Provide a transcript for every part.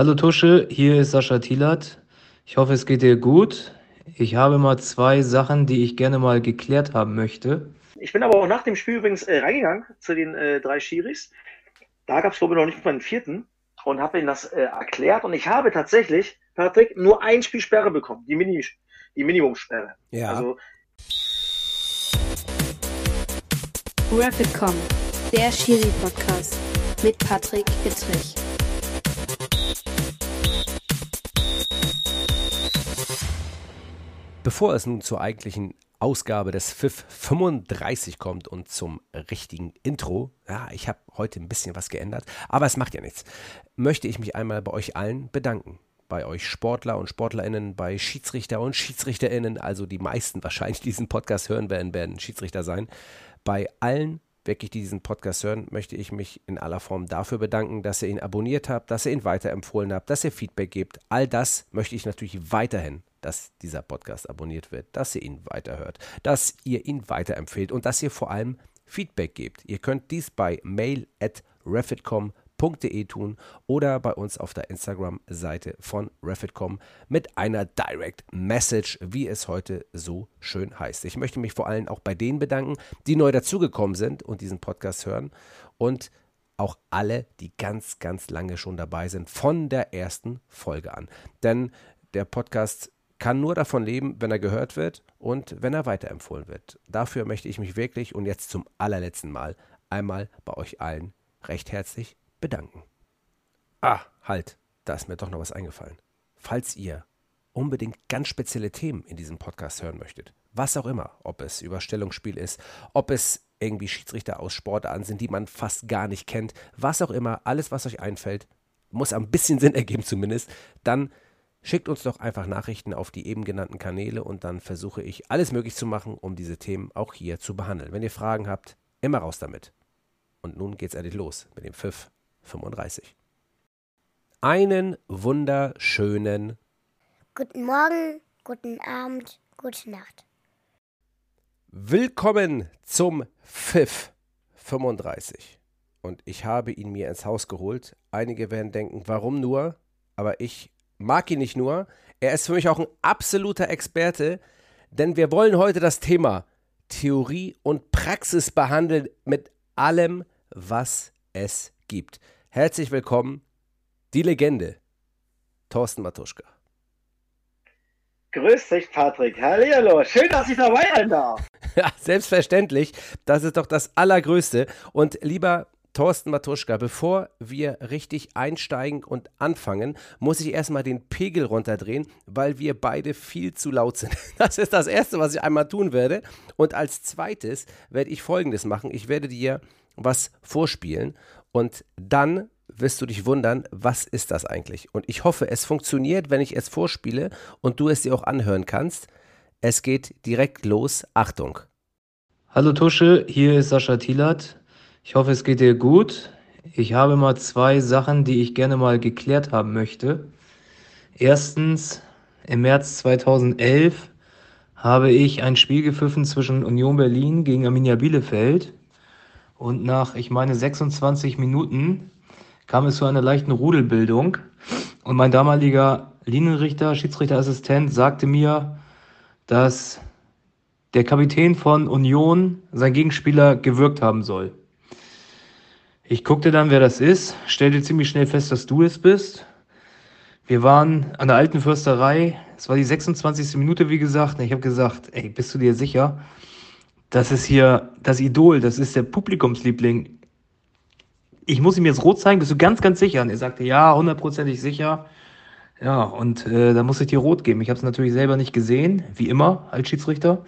Hallo Tusche, hier ist Sascha Thielert. Ich hoffe, es geht dir gut. Ich habe mal zwei Sachen, die ich gerne mal geklärt haben möchte. Ich bin aber auch nach dem Spiel übrigens äh, reingegangen zu den äh, drei Schiris. Da gab es, glaube ich, noch nicht mal einen vierten und habe ihnen das äh, erklärt. Und ich habe tatsächlich, Patrick, nur ein Spielsperre bekommen, die, Mini die Minimumsperre. Ja. Also, Rapidcom, der Schiri-Podcast mit Patrick Ittrich. Bevor es nun zur eigentlichen Ausgabe des FIF 35 kommt und zum richtigen Intro, ja, ich habe heute ein bisschen was geändert, aber es macht ja nichts, möchte ich mich einmal bei euch allen bedanken. Bei euch Sportler und Sportlerinnen, bei Schiedsrichter und Schiedsrichterinnen, also die meisten wahrscheinlich, die diesen Podcast hören werden, werden Schiedsrichter sein. Bei allen wirklich, die diesen Podcast hören, möchte ich mich in aller Form dafür bedanken, dass ihr ihn abonniert habt, dass ihr ihn weiterempfohlen habt, dass ihr Feedback gebt. All das möchte ich natürlich weiterhin, dass dieser Podcast abonniert wird, dass ihr ihn weiterhört, dass ihr ihn weiterempfehlt und dass ihr vor allem Feedback gebt. Ihr könnt dies bei mail at refitcom.de tun oder bei uns auf der Instagram-Seite von Refitcom mit einer Direct Message, wie es heute so schön heißt. Ich möchte mich vor allem auch bei denen bedanken, die neu dazugekommen sind und diesen Podcast hören und auch alle, die ganz, ganz lange schon dabei sind, von der ersten Folge an. Denn der Podcast kann nur davon leben, wenn er gehört wird und wenn er weiterempfohlen wird. Dafür möchte ich mich wirklich und jetzt zum allerletzten Mal einmal bei euch allen recht herzlich bedanken. Ah, halt, da ist mir doch noch was eingefallen. Falls ihr unbedingt ganz spezielle Themen in diesem Podcast hören möchtet, was auch immer, ob es Überstellungsspiel ist, ob es irgendwie Schiedsrichter aus Sportarten sind, die man fast gar nicht kennt, was auch immer, alles, was euch einfällt, muss ein bisschen Sinn ergeben zumindest, dann schickt uns doch einfach Nachrichten auf die eben genannten Kanäle und dann versuche ich alles möglich zu machen, um diese Themen auch hier zu behandeln. Wenn ihr Fragen habt, immer raus damit. Und nun geht's endlich los mit dem Pfiff 35. Einen wunderschönen Guten Morgen, guten Abend, gute Nacht. Willkommen zum Pfiff 35. Und ich habe ihn mir ins Haus geholt. Einige werden denken, warum nur? Aber ich mag ihn nicht nur. Er ist für mich auch ein absoluter Experte, denn wir wollen heute das Thema Theorie und Praxis behandeln mit allem, was es gibt. Herzlich willkommen, die Legende, Thorsten Matuschka. grüß dich, Patrick. Hallihallo. Schön, dass ich dabei sein darf. Ja, selbstverständlich. Das ist doch das Allergrößte. Und lieber Thorsten Matuschka, bevor wir richtig einsteigen und anfangen, muss ich erstmal den Pegel runterdrehen, weil wir beide viel zu laut sind. Das ist das Erste, was ich einmal tun werde. Und als zweites werde ich Folgendes machen. Ich werde dir was vorspielen und dann wirst du dich wundern, was ist das eigentlich? Und ich hoffe, es funktioniert, wenn ich es vorspiele und du es dir auch anhören kannst. Es geht direkt los. Achtung. Hallo Tusche, hier ist Sascha Thielert. Ich hoffe, es geht dir gut. Ich habe mal zwei Sachen, die ich gerne mal geklärt haben möchte. Erstens, im März 2011 habe ich ein Spiel gepfiffen zwischen Union Berlin gegen Arminia Bielefeld. Und nach, ich meine, 26 Minuten kam es zu einer leichten Rudelbildung. Und mein damaliger Linienrichter, Schiedsrichterassistent, sagte mir, dass der Kapitän von Union sein Gegenspieler gewürgt haben soll. Ich guckte dann, wer das ist, stellte ziemlich schnell fest, dass du es bist. Wir waren an der alten Fürsterei. Es war die 26. Minute, wie gesagt. Ich habe gesagt, ey, bist du dir sicher? Das ist hier das Idol, das ist der Publikumsliebling. Ich muss ihm jetzt rot zeigen, bist du ganz, ganz sicher? Und er sagte, ja, hundertprozentig sicher. Ja, und äh, da muss ich dir rot geben. Ich habe es natürlich selber nicht gesehen, wie immer als Schiedsrichter.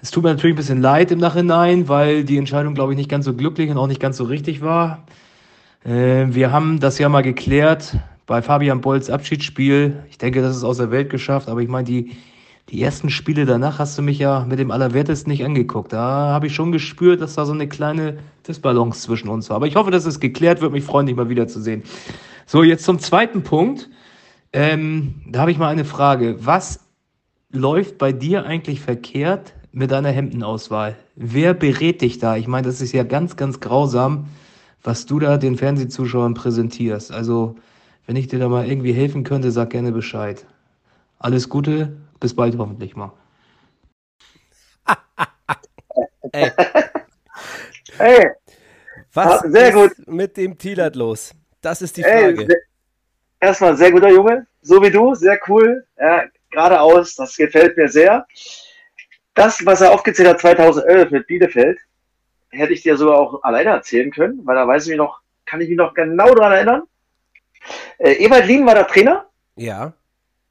Es tut mir natürlich ein bisschen leid im Nachhinein, weil die Entscheidung, glaube ich, nicht ganz so glücklich und auch nicht ganz so richtig war. Äh, wir haben das ja mal geklärt bei Fabian Bolls Abschiedsspiel. Ich denke, das ist aus der Welt geschafft, aber ich meine, die, die ersten Spiele danach hast du mich ja mit dem Allerwertesten nicht angeguckt. Da habe ich schon gespürt, dass da so eine kleine Disbalance zwischen uns war. Aber ich hoffe, dass es geklärt wird. Mich freuen, dich mal wiederzusehen. So, jetzt zum zweiten Punkt. Ähm, da habe ich mal eine Frage. Was läuft bei dir eigentlich verkehrt mit deiner Hemdenauswahl? Wer berät dich da? Ich meine, das ist ja ganz, ganz grausam, was du da den Fernsehzuschauern präsentierst. Also, Wenn ich dir da mal irgendwie helfen könnte, sag gerne Bescheid. Alles Gute, bis bald hoffentlich mal. Ey, Hey, was Ah, sehr ist mit dem Thielert los? Das ist die ey, Frage. se- erstmal sehr guter Junge, so wie du, sehr cool. Ja, geradeaus, das gefällt mir sehr. Das, was er aufgezählt hat 2011 mit Bielefeld, hätte ich dir sogar auch alleine erzählen können, weil da weiß ich mich noch, kann ich mich noch genau dran erinnern. Äh, Ewald Lien war der Trainer. Ja,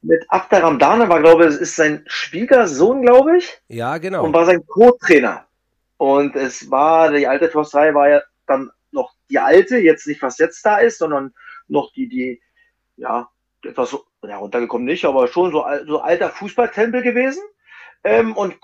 Mit Abderram Dane war, glaube ich, es ist sein Schwiegersohn, glaube ich. ja, genau. und war sein Co-Trainer. Und es war, die alte Försterei war ja dann noch die alte, jetzt nicht was jetzt da ist, sondern noch die, die, ja, etwas, ja, runtergekommen nicht, aber schon so, so alter Fußballtempel gewesen. Ähm, und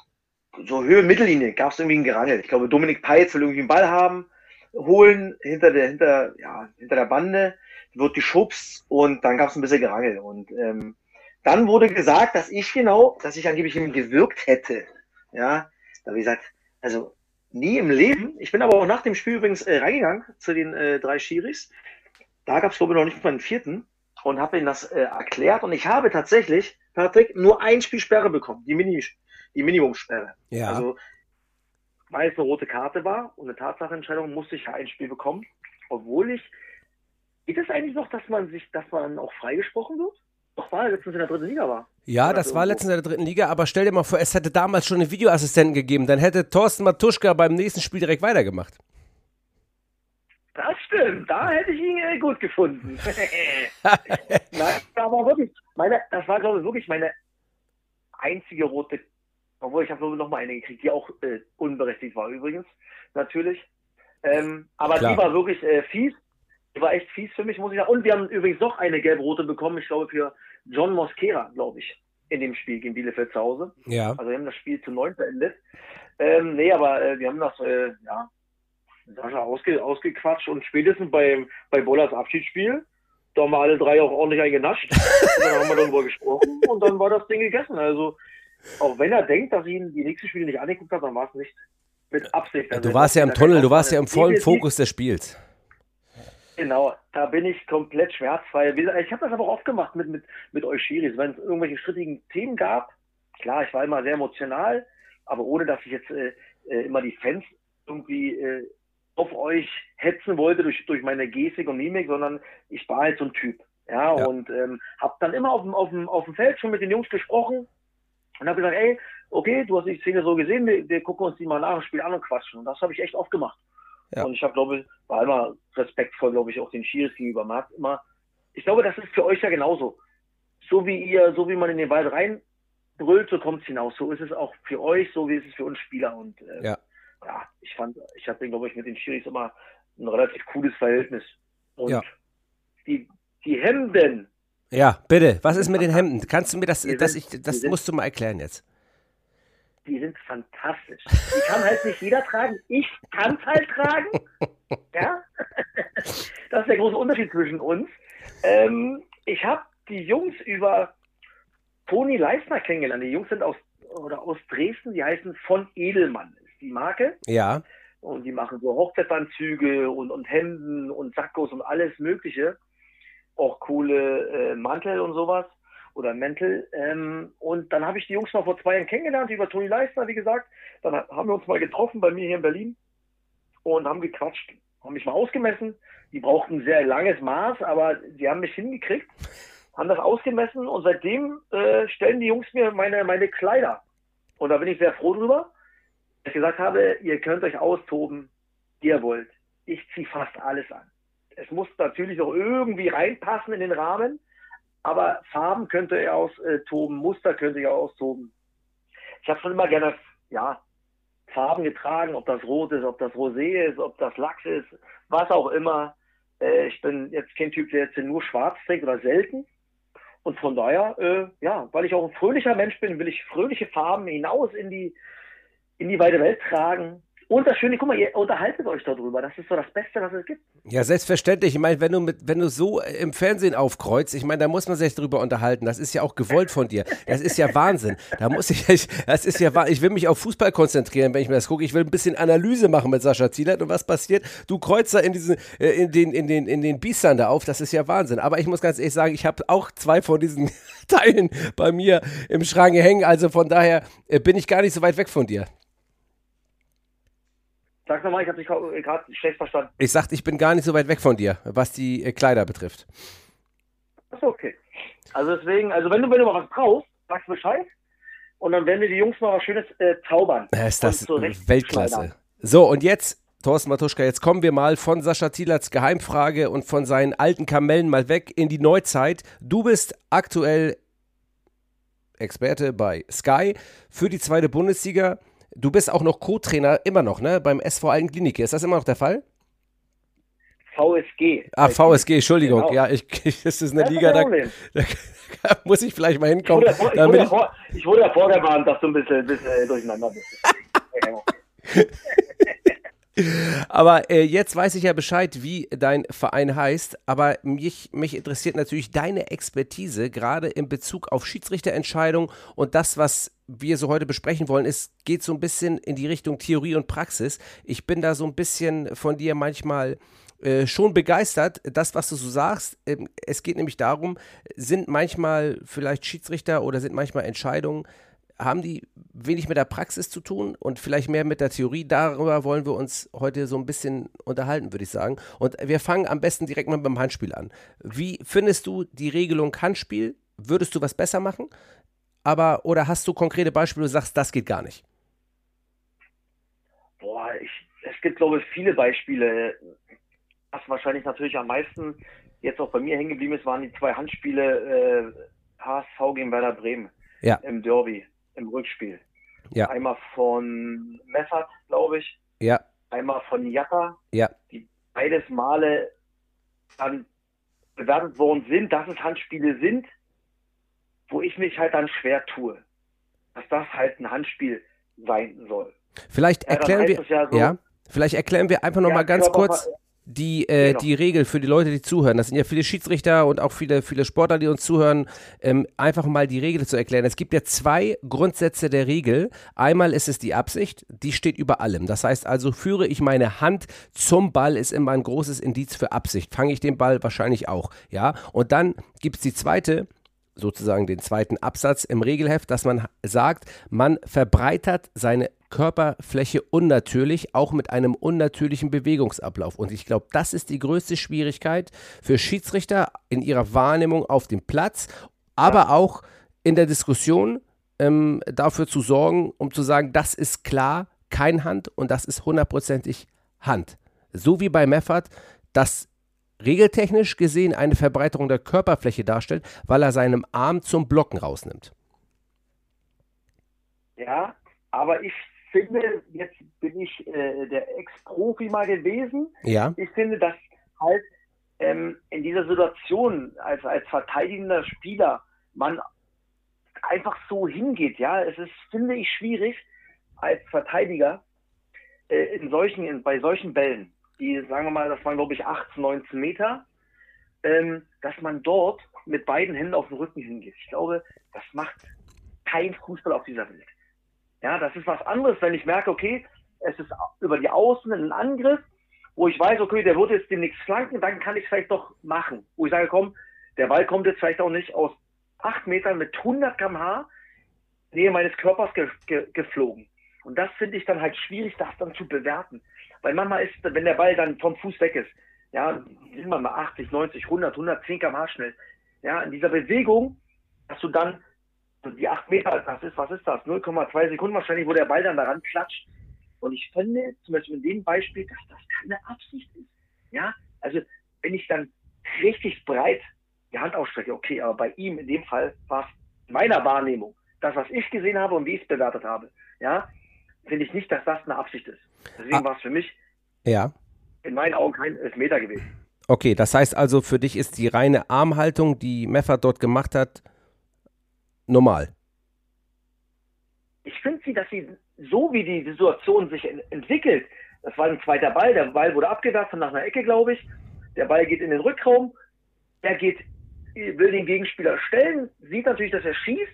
so Höhe Mittellinie gab es irgendwie ein Gerangel. Ich glaube, Dominik Peitz will irgendwie einen Ball haben, holen hinter der, hinter, ja, hinter der Bande, wird geschubst und dann gab es ein bisschen Gerangel. Und ähm, dann wurde gesagt, dass ich genau, dass ich angeblich ihm gewirkt hätte. Ja, da habe ich gesagt, also nie im Leben. Ich bin aber auch nach dem Spiel übrigens äh, reingegangen zu den äh, drei Schiris. Da gab es, glaube ich, noch nicht mal einen vierten und habe ihnen das äh, erklärt. Und ich habe tatsächlich, Patrick, nur ein Spielsperre bekommen, die, Mini, die Minimumsperre. Ja, Also, weil es eine rote Karte war und eine Tatsachenentscheidung, musste ich ja ein Spiel bekommen. Obwohl ich, geht es eigentlich noch, dass man sich, dass man auch freigesprochen wird? Doch, war er letztens in der dritten Liga war. ja, das so war letztens in der dritten Liga, aber stell dir mal vor, es hätte damals schon einen Videoassistenten gegeben, dann hätte Thorsten Matuschka beim nächsten Spiel direkt weitergemacht. Das stimmt, da hätte ich ihn äh, gut gefunden. Nein, aber wirklich, meine, das war, glaube ich, wirklich meine einzige rote, obwohl ich habe nur noch mal eine gekriegt, die auch äh, unberechtigt war übrigens, natürlich. Ähm, aber Klar. die war wirklich äh, fies. Die war echt fies für mich, muss ich sagen. Und wir haben übrigens noch eine gelb-rote bekommen, ich glaube für John Mosquera, glaube ich, in dem Spiel gegen Bielefeld zu Hause. Ja, Also wir haben das Spiel zu neun beendet. Ähm, nee, aber äh, wir haben das, äh, ja, Sascha ausge, ausgequatscht und spätestens bei, bei Bollers Abschiedsspiel, da haben wir alle drei auch ordentlich eingenascht. und dann haben wir darüber gesprochen und dann war das Ding gegessen. Also, auch wenn er denkt, dass ihn die nächsten Spiele nicht angeguckt hat, dann war es nicht mit Absicht. Also, du warst ja im das- Tunnel, du warst ja im vollen Fokus des Spiels. Genau, da bin ich komplett schmerzfrei. Ich habe das aber auch oft gemacht mit, mit, mit euch Schiris. Wenn es irgendwelche strittigen Themen gab, klar, ich war immer sehr emotional, aber ohne dass ich jetzt äh, äh, immer die Fans irgendwie äh, auf euch hetzen wollte durch, durch meine Gestik und Mimik, sondern ich war halt so ein Typ. Ja, Ja. und ähm, habe dann immer auf dem, auf, dem, auf dem Feld schon mit den Jungs gesprochen und habe gesagt, ey, okay, du hast die Szene so gesehen, wir, wir gucken uns die mal nach dem Spiel an und quatschen. Und das habe ich echt oft gemacht. Ja. Und ich habe, glaube ich, war immer respektvoll, glaube ich, auch den Schiris gegenüber. Man hat immer, ich glaube, das ist für euch ja genauso. So wie ihr, so wie man in den Wald reinbrüllt, so kommt es hinaus. So ist es auch für euch, so wie ist es für uns Spieler. Und äh, Ja. ja, ich fand, ich hatte, glaube ich, mit den Schiris immer ein relativ cooles Verhältnis. Und Ja. die, die Hemden, Ja, bitte, was ist mit den Hemden? Kannst du mir das, Die das, sind- ich, das sind- musst du mal erklären jetzt. die sind fantastisch. Die kann halt nicht jeder tragen. Ich kann es halt tragen. Ja? Das ist der große Unterschied zwischen uns. Ähm, ich habe die Jungs über Toni Leisner kennengelernt. Die Jungs sind aus, oder aus Dresden, die heißen von Edelmann, ist die Marke. Ja, Und die machen so Hochzeitsanzüge und, und Hemden und Sackos und alles Mögliche. Auch coole äh, Mantel und sowas. Oder Mäntel. Ähm, und dann habe ich die Jungs mal vor zwei Jahren kennengelernt, über Toni Leistner, wie gesagt. Dann ha- haben wir uns mal getroffen bei mir hier in Berlin und haben gequatscht, haben mich mal ausgemessen. Die brauchten ein sehr langes Maß, aber die haben mich hingekriegt, haben das ausgemessen und seitdem äh, stellen die Jungs mir meine, meine Kleider. Und da bin ich sehr froh drüber ich gesagt habe, ihr könnt euch austoben, ihr wollt. Ich ziehe fast alles an. Es muss natürlich auch irgendwie reinpassen in den Rahmen, aber Farben könnt ihr austoben, Muster könnt ihr austoben. Ich habe schon immer gerne, ja, Farben getragen, ob das rot ist, ob das rosé ist, ob das Lachs ist, was auch immer. Äh, ich bin jetzt kein Typ, der jetzt nur schwarz trägt oder selten. Und von daher, äh, ja, weil ich auch ein fröhlicher Mensch bin, will ich fröhliche Farben hinaus in die, in die weite Welt tragen Und das Schöne, guck mal, ihr unterhaltet euch darüber. Das ist so das Beste, was es gibt. Ja, selbstverständlich. Ich meine, wenn du mit, wenn du so im Fernsehen aufkreuzt, ich meine, da muss man sich drüber unterhalten. Das ist ja auch gewollt von dir. Das ist ja Wahnsinn. Da muss ich, das ist ja Ich will mich auf Fußball konzentrieren, wenn ich mir das gucke. Ich will ein bisschen Analyse machen mit Sascha Zielert und was passiert. Du kreuzt da in diesen, äh, in den, in den, in den Biestern da auf. Das ist ja Wahnsinn. Aber ich muss ganz ehrlich sagen, ich habe auch zwei von diesen Teilen bei mir im Schrank hängen. Also von daher äh, bin ich gar nicht so weit weg von dir. Sag nochmal, ich habe dich gerade schlecht verstanden. Ich sagte, ich bin gar nicht so weit weg von dir, was die äh, Kleider betrifft. Achso, okay. Also deswegen, also wenn du, wenn du mal was brauchst, sagst Bescheid. Und dann werden wir die Jungs mal was Schönes äh, zaubern. Ist das Weltklasse. So, und jetzt, Thorsten Matuschka, jetzt kommen wir mal von Sascha Thielerts Geheimfrage und von seinen alten Kamellen mal weg in die Neuzeit. Du bist aktuell Experte bei Sky für die zweite Bundesliga. Du bist auch noch Co-Trainer, immer noch, ne? Beim SV Alten Klinike. Ist das immer noch der Fall? VSG. Ach, VSG, Entschuldigung. Genau. Ja, ich, das ist eine das Liga, da, da, muss ich vielleicht mal hinkommen. Ich wurde, ja, ich wurde, vor, ich wurde ja vorgewarnt, dass du ein bisschen, ein bisschen durcheinander bist. Aber äh, jetzt weiß ich ja Bescheid, wie dein Verein heißt. Aber mich, mich interessiert natürlich deine Expertise, gerade in Bezug auf Schiedsrichterentscheidungen und das, was wir so heute besprechen wollen, ist, geht so ein bisschen in die Richtung Theorie und Praxis. Ich bin da so ein bisschen von dir manchmal äh, schon begeistert, das, was du so sagst. Ähm, es geht nämlich darum, sind manchmal vielleicht Schiedsrichter oder sind manchmal Entscheidungen haben die wenig mit der Praxis zu tun und vielleicht mehr mit der Theorie. Darüber wollen wir uns heute so ein bisschen unterhalten, würde ich sagen. Und wir fangen am besten direkt mal beim Handspiel an. Wie findest du die Regelung Handspiel? Würdest du was besser machen? Aber, oder hast du konkrete Beispiele, wo du sagst, das geht gar nicht? Boah, ich, es gibt, glaube ich, viele Beispiele. Was wahrscheinlich natürlich am meisten jetzt auch bei mir hängen geblieben ist, waren die zwei Handspiele äh, HSV gegen Werder Bremen ja. im Derby im Rückspiel. Ja. Einmal von Meffert, glaube ich. Ja. Einmal von Jatta. Ja. Die beides Male dann bewertet worden sind, dass es Handspiele sind, wo ich mich halt dann schwer tue. Dass das halt ein Handspiel sein soll. Vielleicht erklären ja, wir, ja, so, ja, vielleicht erklären wir einfach noch ja, mal ganz kurz, die, äh, genau. die Regel für die Leute, die zuhören, das sind ja viele Schiedsrichter und auch viele, viele Sportler, die uns zuhören, ähm, einfach mal die Regel zu erklären. Es gibt ja zwei Grundsätze der Regel. Einmal ist es die Absicht, die steht über allem. Das heißt also, führe ich meine Hand zum Ball, ist immer ein großes Indiz für Absicht. Fange ich den Ball wahrscheinlich auch. Ja, und dann gibt es die zweite sozusagen den zweiten Absatz im Regelheft, dass man sagt, man verbreitert seine Körperfläche unnatürlich, auch mit einem unnatürlichen Bewegungsablauf. Und ich glaube, das ist die größte Schwierigkeit für Schiedsrichter in ihrer Wahrnehmung auf dem Platz, aber auch in der Diskussion ähm, dafür zu sorgen, um zu sagen, das ist klar kein Hand und das ist hundertprozentig Hand. So wie bei Meffert, das regeltechnisch gesehen eine Verbreiterung der Körperfläche darstellt, weil er seinen Arm zum Blocken rausnimmt. Ja, aber ich finde, jetzt bin ich äh, der Ex-Profi mal gewesen. Ja. Ich finde, dass halt ähm, in dieser Situation als, als verteidigender Spieler man einfach so hingeht. Ja, es ist, finde ich, schwierig als Verteidiger äh, in solchen, in, bei solchen Bällen, die, sagen wir mal, das waren glaube ich 18, 19 Meter, ähm, dass man dort mit beiden Händen auf den Rücken hingeht. Ich glaube, das macht kein Fußball auf dieser Welt. Ja, das ist was anderes, wenn ich merke, okay, es ist über die Außen ein Angriff, wo ich weiß, okay, der wird jetzt demnächst flanken, dann kann ich es vielleicht doch machen. Wo ich sage, komm, der Ball kommt jetzt vielleicht auch nicht aus acht Metern mit 100 km/h Nähe meines Körpers ge ge geflogen. Und das finde ich dann halt schwierig, das dann zu bewerten. Weil manchmal ist, wenn der Ball dann vom Fuß weg ist, ja, sind wir mal 80, 90, 100, 110 km/h schnell. Ja, in dieser Bewegung, dass du dann die acht Meter, das ist, was ist das? 0,2 Sekunden wahrscheinlich, wo der Ball dann daran klatscht. Und ich finde, zum Beispiel in dem Beispiel, dass das keine Absicht ist. Ja, also wenn ich dann richtig breit die Hand ausstrecke, okay, aber bei ihm in dem Fall war es meiner Wahrnehmung, das, was ich gesehen habe und wie ich es bewertet habe, ja, finde ich nicht, dass das eine Absicht ist. Deswegen ah. war es für mich ja. in meinen Augen kein Elfmeter gewesen. Okay, das heißt also, für dich ist die reine Armhaltung, die Meffert dort gemacht hat, normal? Ich finde sie, dass sie so wie die Situation sich entwickelt, das war ein zweiter Ball, der Ball wurde abgewehrt von nach einer Ecke, glaube ich. Der Ball geht in den Rückraum, er geht, will den Gegenspieler stellen, sieht natürlich, dass er schießt,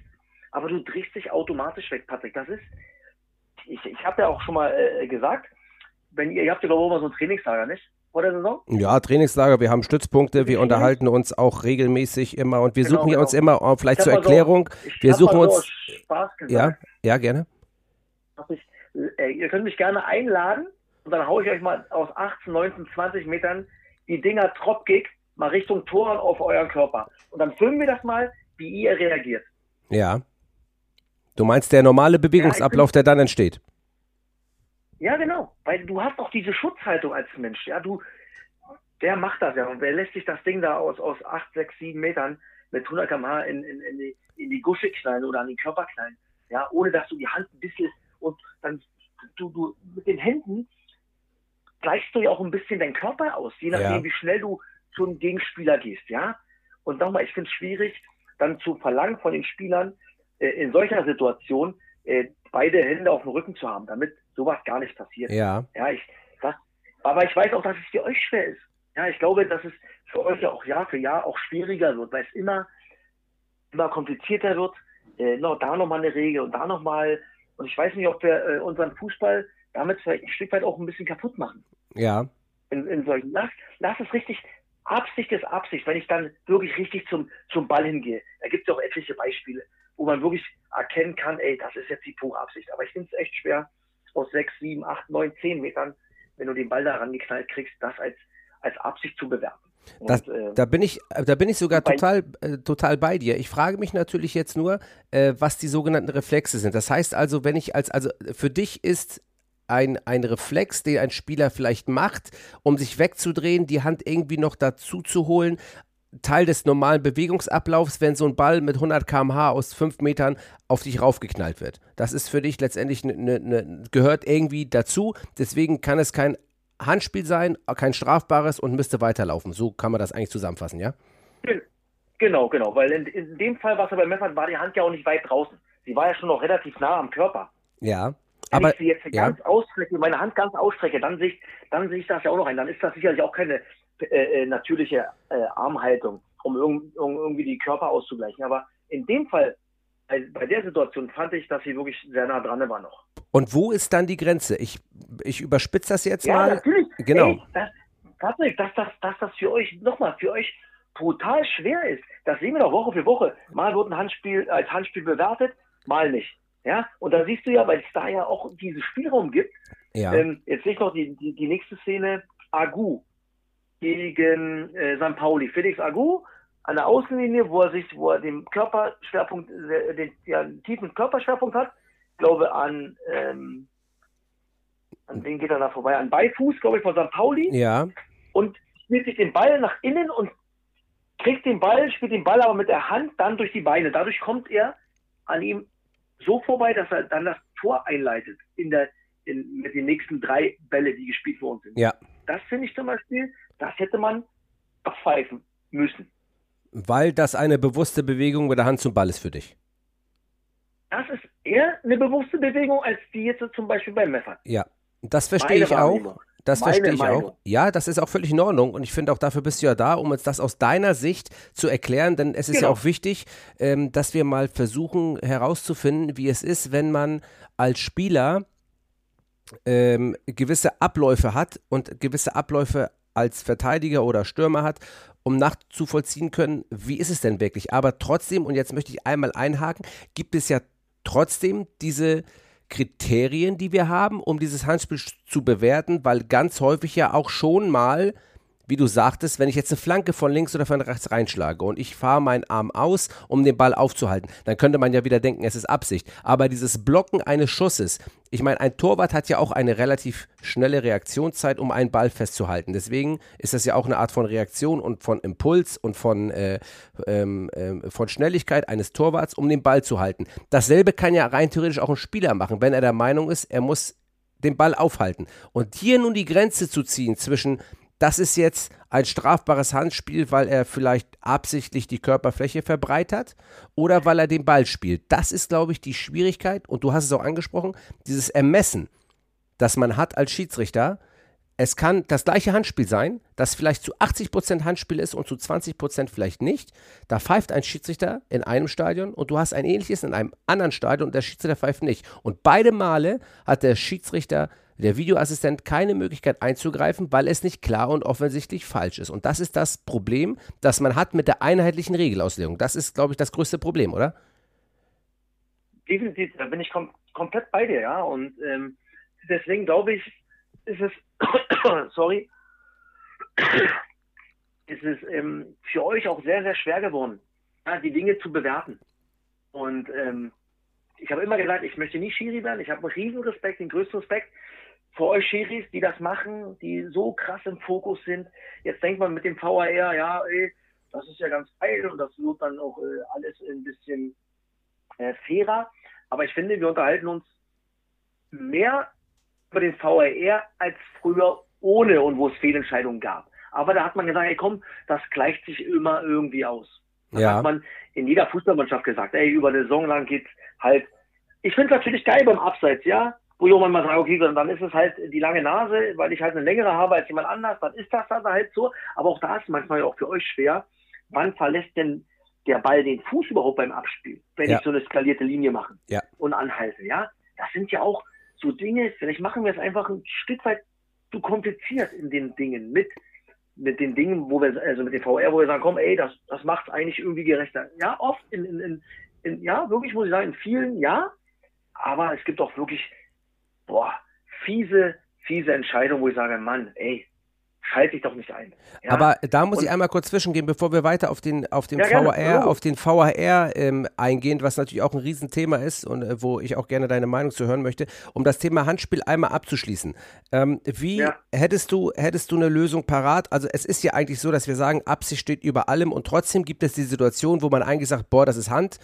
aber du drehst dich automatisch weg, Patrick. Das ist, ich, ich habe ja auch schon mal äh, gesagt, wenn ihr, ihr habt ja glaube ich immer so ein Trainingslager, nicht? Vor der Saison? Ja, Trainingslager, wir haben Stützpunkte, wir unterhalten uns auch regelmäßig immer und wir Genau, suchen genau. uns immer, oh, vielleicht Ich zur so- Erklärung, Ich wir suchen so uns, aus Spaß ja, gesagt, ja, gerne. dass ich, äh, ihr könnt mich gerne einladen und dann haue ich euch mal aus 18, 19, 20 Metern die Dinger Dropkick mal Richtung Tor auf euren Körper. Und dann filmen wir das mal, wie ihr reagiert. Ja. Du meinst der normale Bewegungsablauf, der dann entsteht. Ja, genau. Weil du hast auch diese Schutzhaltung als Mensch. Ja, du, der macht das ja. Und wer lässt sich das Ding da aus, aus 8, 6, 7 Metern mit 100 km/h in, in, in, die, in die Gusche knallen oder an den Körper knallen? Ja, ohne dass du die Hand ein bisschen und dann du, du mit den Händen gleichst du ja auch ein bisschen deinen Körper aus, je nachdem, Ja. wie schnell du zum Gegenspieler gehst, ja. Und nochmal, ich finde es schwierig, dann zu verlangen von den Spielern, äh, in solcher Situation äh, beide Hände auf dem Rücken zu haben, damit sowas gar nicht passiert. Ja. Ja, ich, das, aber ich weiß auch, dass es für euch schwer ist. Ja, ich glaube, dass es für euch ja auch Jahr für Jahr auch schwieriger wird, weil es immer, immer komplizierter wird. Äh, noch, da nochmal eine Regel und da nochmal. Und ich weiß nicht, ob wir äh, unseren Fußball damit vielleicht ein Stück weit auch ein bisschen kaputt machen. Ja. In, in solchen, lass, lass es richtig, Absicht ist Absicht, wenn ich dann wirklich richtig zum, zum Ball hingehe. Da gibt es auch etliche Beispiele, wo man wirklich erkennen kann, ey, das ist jetzt die pure Absicht. Aber ich finde es echt schwer, aus sechs, sieben, acht, neun, zehn Metern, wenn du den Ball da rangeknallt kriegst, das als, als Absicht zu bewerten. Und, äh, da bin ich, da bin ich sogar total, äh, total bei dir. Ich frage mich natürlich jetzt nur, äh, was die sogenannten Reflexe sind. Das heißt also, wenn ich als, also für dich ist ein, ein Reflex, den ein Spieler vielleicht macht, um sich wegzudrehen, die Hand irgendwie noch dazu zu holen, Teil des normalen Bewegungsablaufs, wenn so ein Ball mit 100 km/h aus 5 Metern auf dich raufgeknallt wird. Das ist für dich letztendlich ne, ne, ne, gehört irgendwie dazu. Deswegen kann es kein Handspiel sein, kein strafbares und müsste weiterlaufen. So kann man das eigentlich zusammenfassen, ja? Genau, genau, weil in, in dem Fall, was er bei Meffert war, die Hand ja auch nicht weit draußen. Sie war ja schon noch relativ nah am Körper. Ja. Wenn Aber ich sie jetzt ja. ganz ausstrecke, meine Hand ganz ausstrecke, dann sehe ich, dann sehe ich das ja auch noch ein. Dann ist das sicherlich auch keine äh, äh, natürliche äh, Armhaltung, um irgend, um irgendwie die Körper auszugleichen. Aber in dem Fall, bei, bei der Situation, fand ich, dass sie wirklich sehr nah dran war noch. und wo ist dann die Grenze? Ich, ich überspitze das jetzt Ja, mal. natürlich. Genau. Ey, das, Patrick, dass das, dass das für euch, nochmal, für euch brutal schwer ist. Das sehen wir doch Woche für Woche. Mal wird ein Handspiel als Handspiel bewertet, mal nicht. Ja, und da siehst du ja, weil es da ja auch diesen Spielraum gibt. Ja. Ähm, jetzt sehe ich noch die, die, die nächste Szene. Agu gegen äh, St. Pauli. Felix Agu an der Außenlinie, wo er sich, wo er den Körperschwerpunkt, äh, den, ja, tiefen Körperschwerpunkt hat. Ich glaube an, ähm, an wen geht er da vorbei? An Beifuß, glaube ich, von St. Pauli ja. und spielt sich den Ball nach innen und kriegt den Ball, spielt den Ball aber mit der Hand dann durch die Beine. Dadurch kommt er an ihm so vorbei, dass er dann das Tor einleitet in der, in, mit den nächsten drei Bälle, die gespielt worden sind. Ja. Das finde ich zum Beispiel, das hätte man abpfeifen müssen. Weil das eine bewusste Bewegung mit der Hand zum Ball ist für dich. Das ist eher eine bewusste Bewegung, als die jetzt zum Beispiel beim Meffert. Ja. Das verstehe Meine ich auch. Das Meine verstehe ich Meinung. auch. Ja, das ist auch völlig in Ordnung und ich finde auch dafür bist du ja da, um uns das aus deiner Sicht zu erklären, denn es ist ja Genau. auch wichtig, ähm, dass wir mal versuchen herauszufinden, wie es ist, wenn man als Spieler ähm, gewisse Abläufe hat und gewisse Abläufe als Verteidiger oder Stürmer hat, um nachzuvollziehen können, wie ist es denn wirklich. Aber trotzdem, und jetzt möchte ich einmal einhaken, gibt es ja trotzdem diese Kriterien, die wir haben, um dieses Handspiel zu bewerten, weil ganz häufig ja auch schon mal, wie du sagtest, wenn ich jetzt eine Flanke von links oder von rechts reinschlage und ich fahre meinen Arm aus, um den Ball aufzuhalten, dann könnte man ja wieder denken, es ist Absicht. Aber dieses Blocken eines Schusses, ich meine, ein Torwart hat ja auch eine relativ schnelle Reaktionszeit, um einen Ball festzuhalten. Deswegen ist das ja auch eine Art von Reaktion und von Impuls und von, äh, ähm, ähm, von Schnelligkeit eines Torwarts, um den Ball zu halten. Dasselbe kann ja rein theoretisch auch ein Spieler machen, wenn er der Meinung ist, er muss den Ball aufhalten. Und hier nun die Grenze zu ziehen zwischen das ist jetzt ein strafbares Handspiel, weil er vielleicht absichtlich die Körperfläche verbreitert oder weil er den Ball spielt. Das ist, glaube ich, die Schwierigkeit, und du hast es auch angesprochen, dieses Ermessen, das man hat als Schiedsrichter. Es kann das gleiche Handspiel sein, das vielleicht zu 80% Handspiel ist und zu 20% vielleicht nicht. Da pfeift ein Schiedsrichter in einem Stadion und du hast ein ähnliches in einem anderen Stadion und der Schiedsrichter pfeift nicht. Und beide Male hat der Schiedsrichter der Videoassistent keine Möglichkeit einzugreifen, weil es nicht klar und offensichtlich falsch ist. Und das ist das Problem, das man hat mit der einheitlichen Regelauslegung. Das ist, glaube ich, das größte Problem, oder? Definitiv, da bin ich kom komplett bei dir, ja. Und ähm, deswegen glaube ich, ist es, sorry, ist es ähm, für euch auch sehr, sehr schwer geworden, ja, die Dinge zu bewerten. Und ähm, ich habe immer gesagt, ich möchte nie Schiri werden. Ich habe einen riesen Respekt, den größten Respekt vor euch Schiris, die das machen, die so krass im Fokus sind. Jetzt denkt man mit dem VAR, ja, ey, das ist ja ganz geil und das wird dann auch äh, alles ein bisschen äh, fairer. Aber ich finde, wir unterhalten uns mehr über den VAR als früher ohne und wo es Fehlentscheidungen gab. Aber da hat man gesagt, ey komm, das gleicht sich immer irgendwie aus. Das ja. hat man in jeder Fußballmannschaft gesagt, ey, über eine Saison lang geht's halt. Ich finde es natürlich geil beim Abseits, ja wo jemand mal sagt, okay, dann ist es halt die lange Nase, weil ich halt eine längere habe als jemand anders, dann ist das dann halt so. Aber auch da ist manchmal auch für euch schwer, wann verlässt denn der Ball den Fuß überhaupt beim Abspiel, wenn ja. ich so eine skalierte Linie mache ja. und anhalte, ja? Das sind ja auch so Dinge, vielleicht machen wir es einfach ein Stück weit zu kompliziert in den Dingen mit, mit den Dingen, wo wir, also mit dem VR, wo wir sagen, komm, ey, das, das macht es eigentlich irgendwie gerechter. Ja, oft in, in, in, in, ja, wirklich muss ich sagen, in vielen, ja, aber es gibt auch wirklich boah, fiese, fiese Entscheidung, wo ich sage, Mann, ey, schalte dich doch nicht ein. Ja? Aber da muss und, ich einmal kurz zwischengehen, bevor wir weiter auf den, auf den ja, VAR, gerne. auf den VAR ähm, eingehen, was natürlich auch ein Riesenthema ist und äh, wo ich auch gerne deine Meinung zu hören möchte, um das Thema Handspiel einmal abzuschließen. Ähm, wie ja. hättest du, hättest du eine Lösung parat? Also es ist ja eigentlich so, dass wir sagen, Absicht steht über allem und trotzdem gibt es die Situation, wo man eigentlich sagt, boah, das ist Hand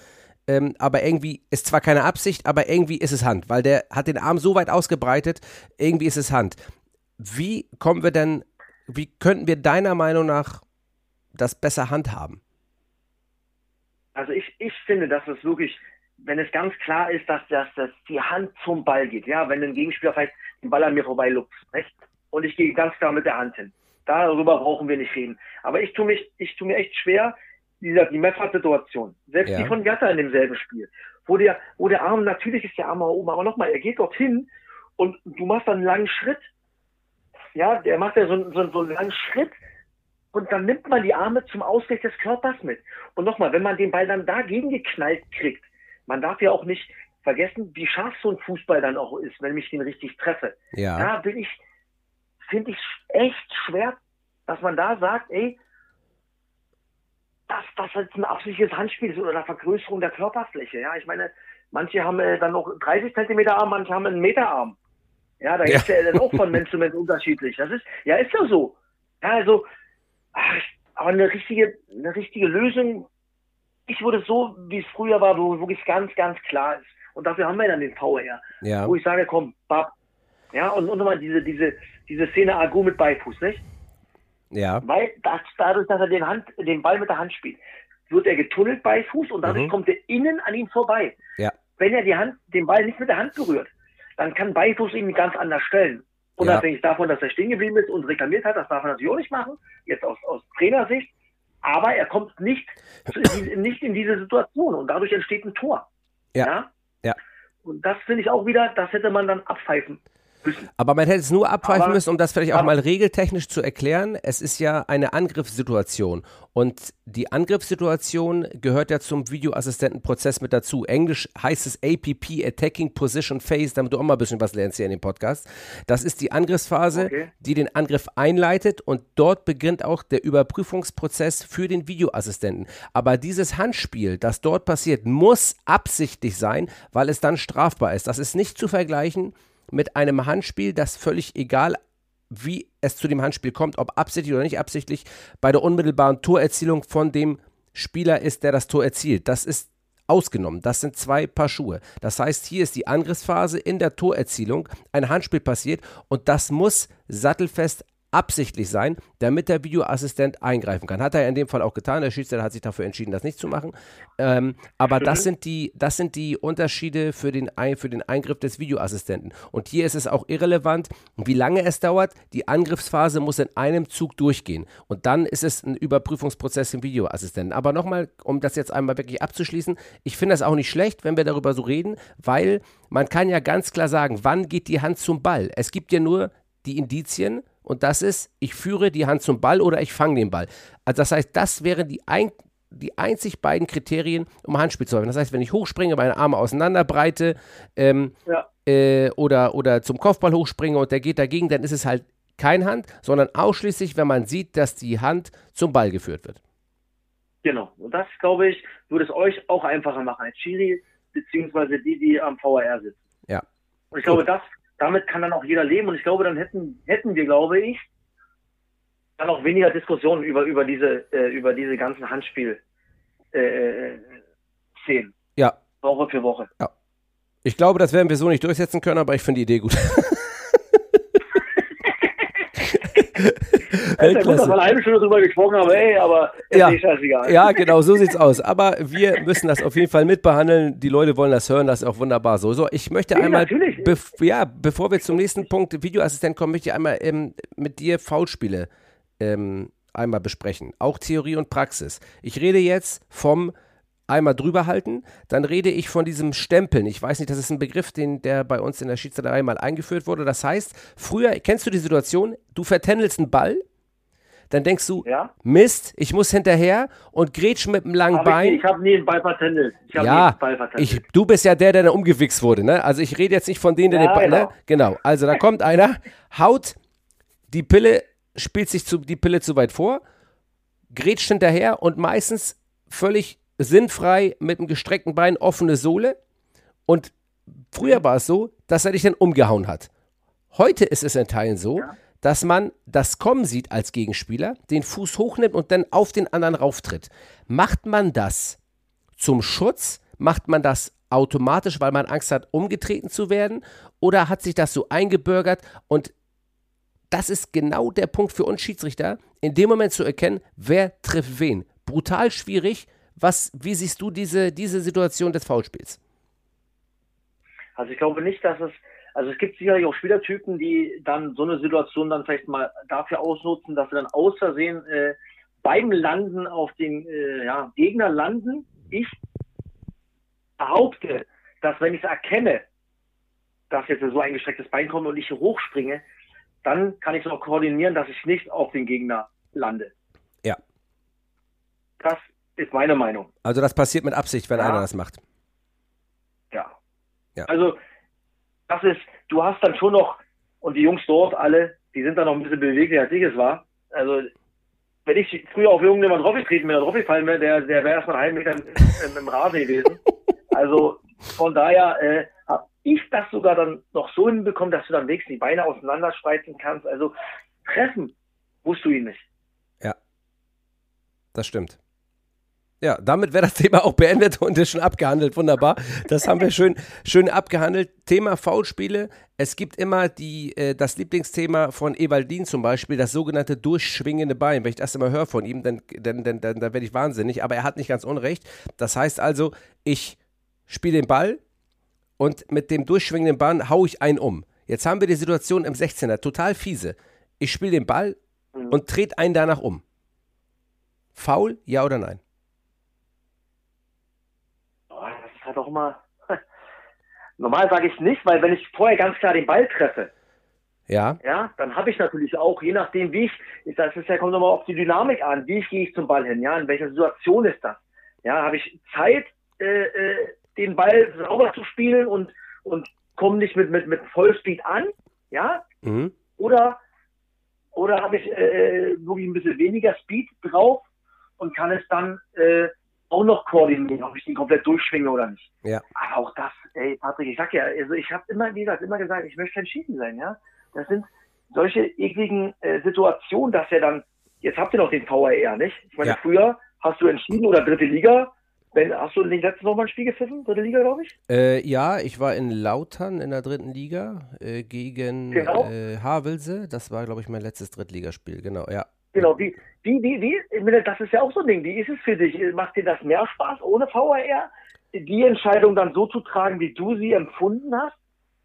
ähm, aber irgendwie ist zwar keine Absicht, aber irgendwie ist es Hand, weil der hat den Arm so weit ausgebreitet, irgendwie ist es Hand. Wie kommen wir denn, wie könnten wir deiner Meinung nach das besser handhaben? Also ich, ich finde, dass es wirklich, wenn es ganz klar ist, dass, dass, dass die Hand zum Ball geht, ja, wenn ein Gegenspieler vielleicht den Ball an mir vorbei lupft, recht? Und ich gehe ganz klar mit der Hand hin. Darüber brauchen wir nicht reden. Aber ich tue mich, ich tue mir echt schwer, dieser, die Meffert-Situation, selbst ja. die von Jatta in demselben Spiel, wo der, wo der Arm, natürlich ist der Arm oben, aber nochmal, er geht dorthin und du machst dann einen langen Schritt. Ja, der macht ja so, so, so einen langen Schritt und dann nimmt man die Arme zum Ausgleich des Körpers mit. Und nochmal, wenn man den Ball dann dagegen geknallt kriegt, man darf ja auch nicht vergessen, wie scharf so ein Fußball dann auch ist, wenn ich den richtig treffe. Ja. Da bin ich, finde ich echt schwer, dass man da sagt, ey, dass das jetzt ein absichtliches Handspiel ist oder eine Vergrößerung der Körperfläche. Ja, ich meine, manche haben äh, dann noch 30 Zentimeter Arm, manche haben einen Meter Arm. Ja, da ja. ist ja dann auch von Mensch zu Mensch unterschiedlich. Das ist, ja, ist ja so. Ja, also, ach, aber eine richtige, eine richtige Lösung, ich würde so, wie es früher war, wo wirklich ganz, ganz klar ist. Und dafür haben wir dann den VR. Ja. Wo ich sage, komm, bab. Ja, und, und nochmal diese, diese, diese Szene Agu mit Beifuß, nicht? Ja. Weil das, dadurch, dass er den, Hand, den Ball mit der Hand spielt, wird er getunnelt bei Fuß und dadurch mhm. kommt er innen an ihm vorbei. Ja. Wenn er die Hand, den Ball nicht mit der Hand berührt, dann kann Beifuß ihn ganz anders stellen. Unabhängig ja. davon, dass er stehen geblieben ist und reklamiert hat, das darf er natürlich auch nicht machen, jetzt aus, aus Trainersicht. Aber er kommt nicht, nicht in diese Situation und dadurch entsteht ein Tor. Ja. ja? ja. Und das finde ich auch wieder, das hätte man dann abpfeifen. Aber man hätte es nur aber, müssen, um das vielleicht auch mal regeltechnisch zu erklären. Es ist ja eine Angriffssituation. Und die Angriffssituation gehört ja zum Videoassistentenprozess mit dazu. Englisch heißt es APP, Attacking Position Phase, damit du auch mal ein bisschen was lernst hier in dem Podcast. Das ist die Angriffsphase, okay. die den Angriff einleitet und dort beginnt auch der Überprüfungsprozess für den Videoassistenten. Aber dieses Handspiel, das dort passiert, muss absichtlich sein, weil es dann strafbar ist. Das ist nicht zu vergleichen mit einem Handspiel, das völlig egal, wie es zu dem Handspiel kommt, ob absichtlich oder nicht absichtlich, bei der unmittelbaren Torerzielung von dem Spieler ist, der das Tor erzielt. Das ist ausgenommen. Das sind zwei Paar Schuhe. Das heißt, hier ist die Angriffsphase in der Torerzielung, ein Handspiel passiert und das muss sattelfest absichtlich sein, damit der Videoassistent eingreifen kann. Hat er in dem Fall auch getan. Der Schiedsrichter hat sich dafür entschieden, das nicht zu machen. Ähm, aber mhm. das, sind die, das sind die Unterschiede für den, für den Eingriff des Videoassistenten. Und hier ist es auch irrelevant, wie lange es dauert. Die Angriffsphase muss in einem Zug durchgehen. Und dann ist es ein Überprüfungsprozess im Videoassistenten. Aber nochmal, um das jetzt einmal wirklich abzuschließen, ich finde das auch nicht schlecht, wenn wir darüber so reden, weil man kann ja ganz klar sagen, wann geht die Hand zum Ball. Es gibt ja nur die Indizien und das ist, ich führe die Hand zum Ball oder ich fange den Ball. Also das heißt, das wären die, ein, die einzig beiden Kriterien, um Handspiel zu haben. Das heißt, wenn ich hochspringe, meine Arme auseinanderbreite ähm, ja. äh, oder, oder zum Kopfball hochspringe und der geht dagegen, dann ist es halt kein Hand, sondern ausschließlich, wenn man sieht, dass die Hand zum Ball geführt wird. Genau. Und das, glaube ich, würde es euch auch einfacher machen als Schiri, beziehungsweise die, die am VAR sitzen. Ja. Und ich glaube, das damit kann dann auch jeder leben. Und ich glaube, dann hätten, hätten wir, glaube ich, dann auch weniger Diskussionen über, über, diese, äh, über diese ganzen Handspiel äh, Szenen. Ja. Woche für Woche. Ja. Ich glaube, das werden wir so nicht durchsetzen können, aber ich finde die Idee gut. ja gut, dass wir eine halbe Stunde drüber gesprochen haben, ey, aber ist ja, scheißegal. Ja, genau, so sieht's aus. Aber wir müssen das auf jeden Fall mitbehandeln. Die Leute wollen das hören, das ist auch wunderbar so. So, ich möchte ja, einmal, bev ja, bevor wir zum nächsten Punkt Videoassistent kommen, möchte ich einmal ähm, mit dir Foulspiele ähm, einmal besprechen. Auch Theorie und Praxis. Ich rede jetzt vom einmal drüber halten, dann rede ich von diesem Stempeln. Ich weiß nicht, das ist ein Begriff, den, der bei uns in der Schiedsrichterei mal eingeführt wurde. Das heißt, früher, kennst du die Situation, du vertändelst einen Ball, dann denkst du, ja? Mist, ich muss hinterher und grätsch mit einem langen hab Bein. Ich, ich habe nie einen Ball vertändelt. ja, ich, du bist ja der, der da umgewichst wurde. Ne? Also ich rede jetzt nicht von denen, der ja, den Ball. Genau. Ne? genau. Also da kommt einer, haut die Pille, spielt sich zu, die Pille zu weit vor, grätscht hinterher und meistens völlig sinnfrei mit einem gestreckten Bein offene Sohle. Und früher war es so, dass er dich dann umgehauen hat. Heute ist es in Teilen so, ja dass man das kommen sieht als Gegenspieler, den Fuß hochnimmt und dann auf den anderen rauftritt. Macht man das zum Schutz? Macht man das automatisch, weil man Angst hat, umgetreten zu werden? Oder hat sich das so eingebürgert? Und das ist genau der Punkt für uns Schiedsrichter, in dem Moment zu erkennen, wer trifft wen. Brutal schwierig. Was, wie siehst du diese, diese Situation des Foulspiels? Also ich glaube nicht, dass es also es gibt sicherlich auch Spielertypen, die dann so eine Situation dann vielleicht mal dafür ausnutzen, dass sie dann aus Versehen äh, beim Landen auf den äh, ja, Gegner landen. Ich behaupte, dass wenn ich es erkenne, dass jetzt so ein gestrecktes Bein kommt und ich hochspringe, dann kann ich es auch koordinieren, dass ich nicht auf den Gegner lande. Ja. Das ist meine Meinung. Also das passiert mit Absicht, wenn ja. einer das macht. Ja. ja. Also das ist, du hast dann schon noch, und die Jungs dort alle, die sind dann noch ein bisschen beweglicher, als ich es war. Also, wenn ich früher auf irgendjemand draufgetreten wäre, draufgefallen wäre, der, der wäre erstmal einen Meter im Rasen gewesen. Also, von daher äh, habe ich das sogar dann noch so hinbekommen, dass du dann wenigstens die Beine auseinanderspreizen kannst. Also, treffen musst du ihn nicht. Ja, das stimmt. Ja, damit wäre das Thema auch beendet und ist schon abgehandelt. Wunderbar. Das haben wir schön, schön abgehandelt. Thema Foulspiele. Es gibt immer die, äh, das Lieblingsthema von Ewaldin zum Beispiel, das sogenannte durchschwingende Bein. Wenn ich das immer höre von ihm, dann, dann, dann, dann, dann werde ich wahnsinnig. Aber er hat nicht ganz unrecht. Das heißt also, ich spiele den Ball und mit dem durchschwingenden Bein haue ich einen um. Jetzt haben wir die Situation im 16er, total fiese. Ich spiele den Ball mhm. und trete einen danach um. Foul, ja oder nein? Halt auch immer. Normal sage ich nicht, weil wenn ich vorher ganz klar den Ball treffe, ja, ja, dann habe ich natürlich auch, je nachdem wie ich, das ist ja kommt nochmal auf die Dynamik an, wie gehe ich zum Ball hin, ja, in welcher Situation ist das, ja, habe ich Zeit, äh, äh, den Ball sauber zu spielen und und komme nicht mit mit mit Vollspeed an, ja, mhm. oder oder habe ich äh, wirklich ein bisschen weniger Speed drauf und kann es dann äh, auch noch koordinieren, ob ich den komplett durchschwinge oder nicht. Ja. Aber auch das, ey, Patrick, ich sag ja, also ich habe immer, wie gesagt, immer gesagt, ich möchte entschieden sein, ja. Das sind solche ekligen äh, Situationen, dass er dann, jetzt habt ihr noch den VAR, nicht? Ich meine, ja. früher hast du entschieden oder dritte Liga Wenn, hast du letztes noch mal ein Spiel gepfiffen? Dritte Liga, glaube ich? Äh, ja, ich war in Lautern in der dritten Liga äh, gegen Genau. äh, Havelse. Das war, glaube ich, mein letztes Drittligaspiel. Genau, ja. Genau, wie, wie, wie, wie, das ist ja auch so ein Ding. Wie ist es für dich? Macht dir das mehr Spaß ohne VAR? Die Entscheidung dann so zu tragen, wie du sie empfunden hast,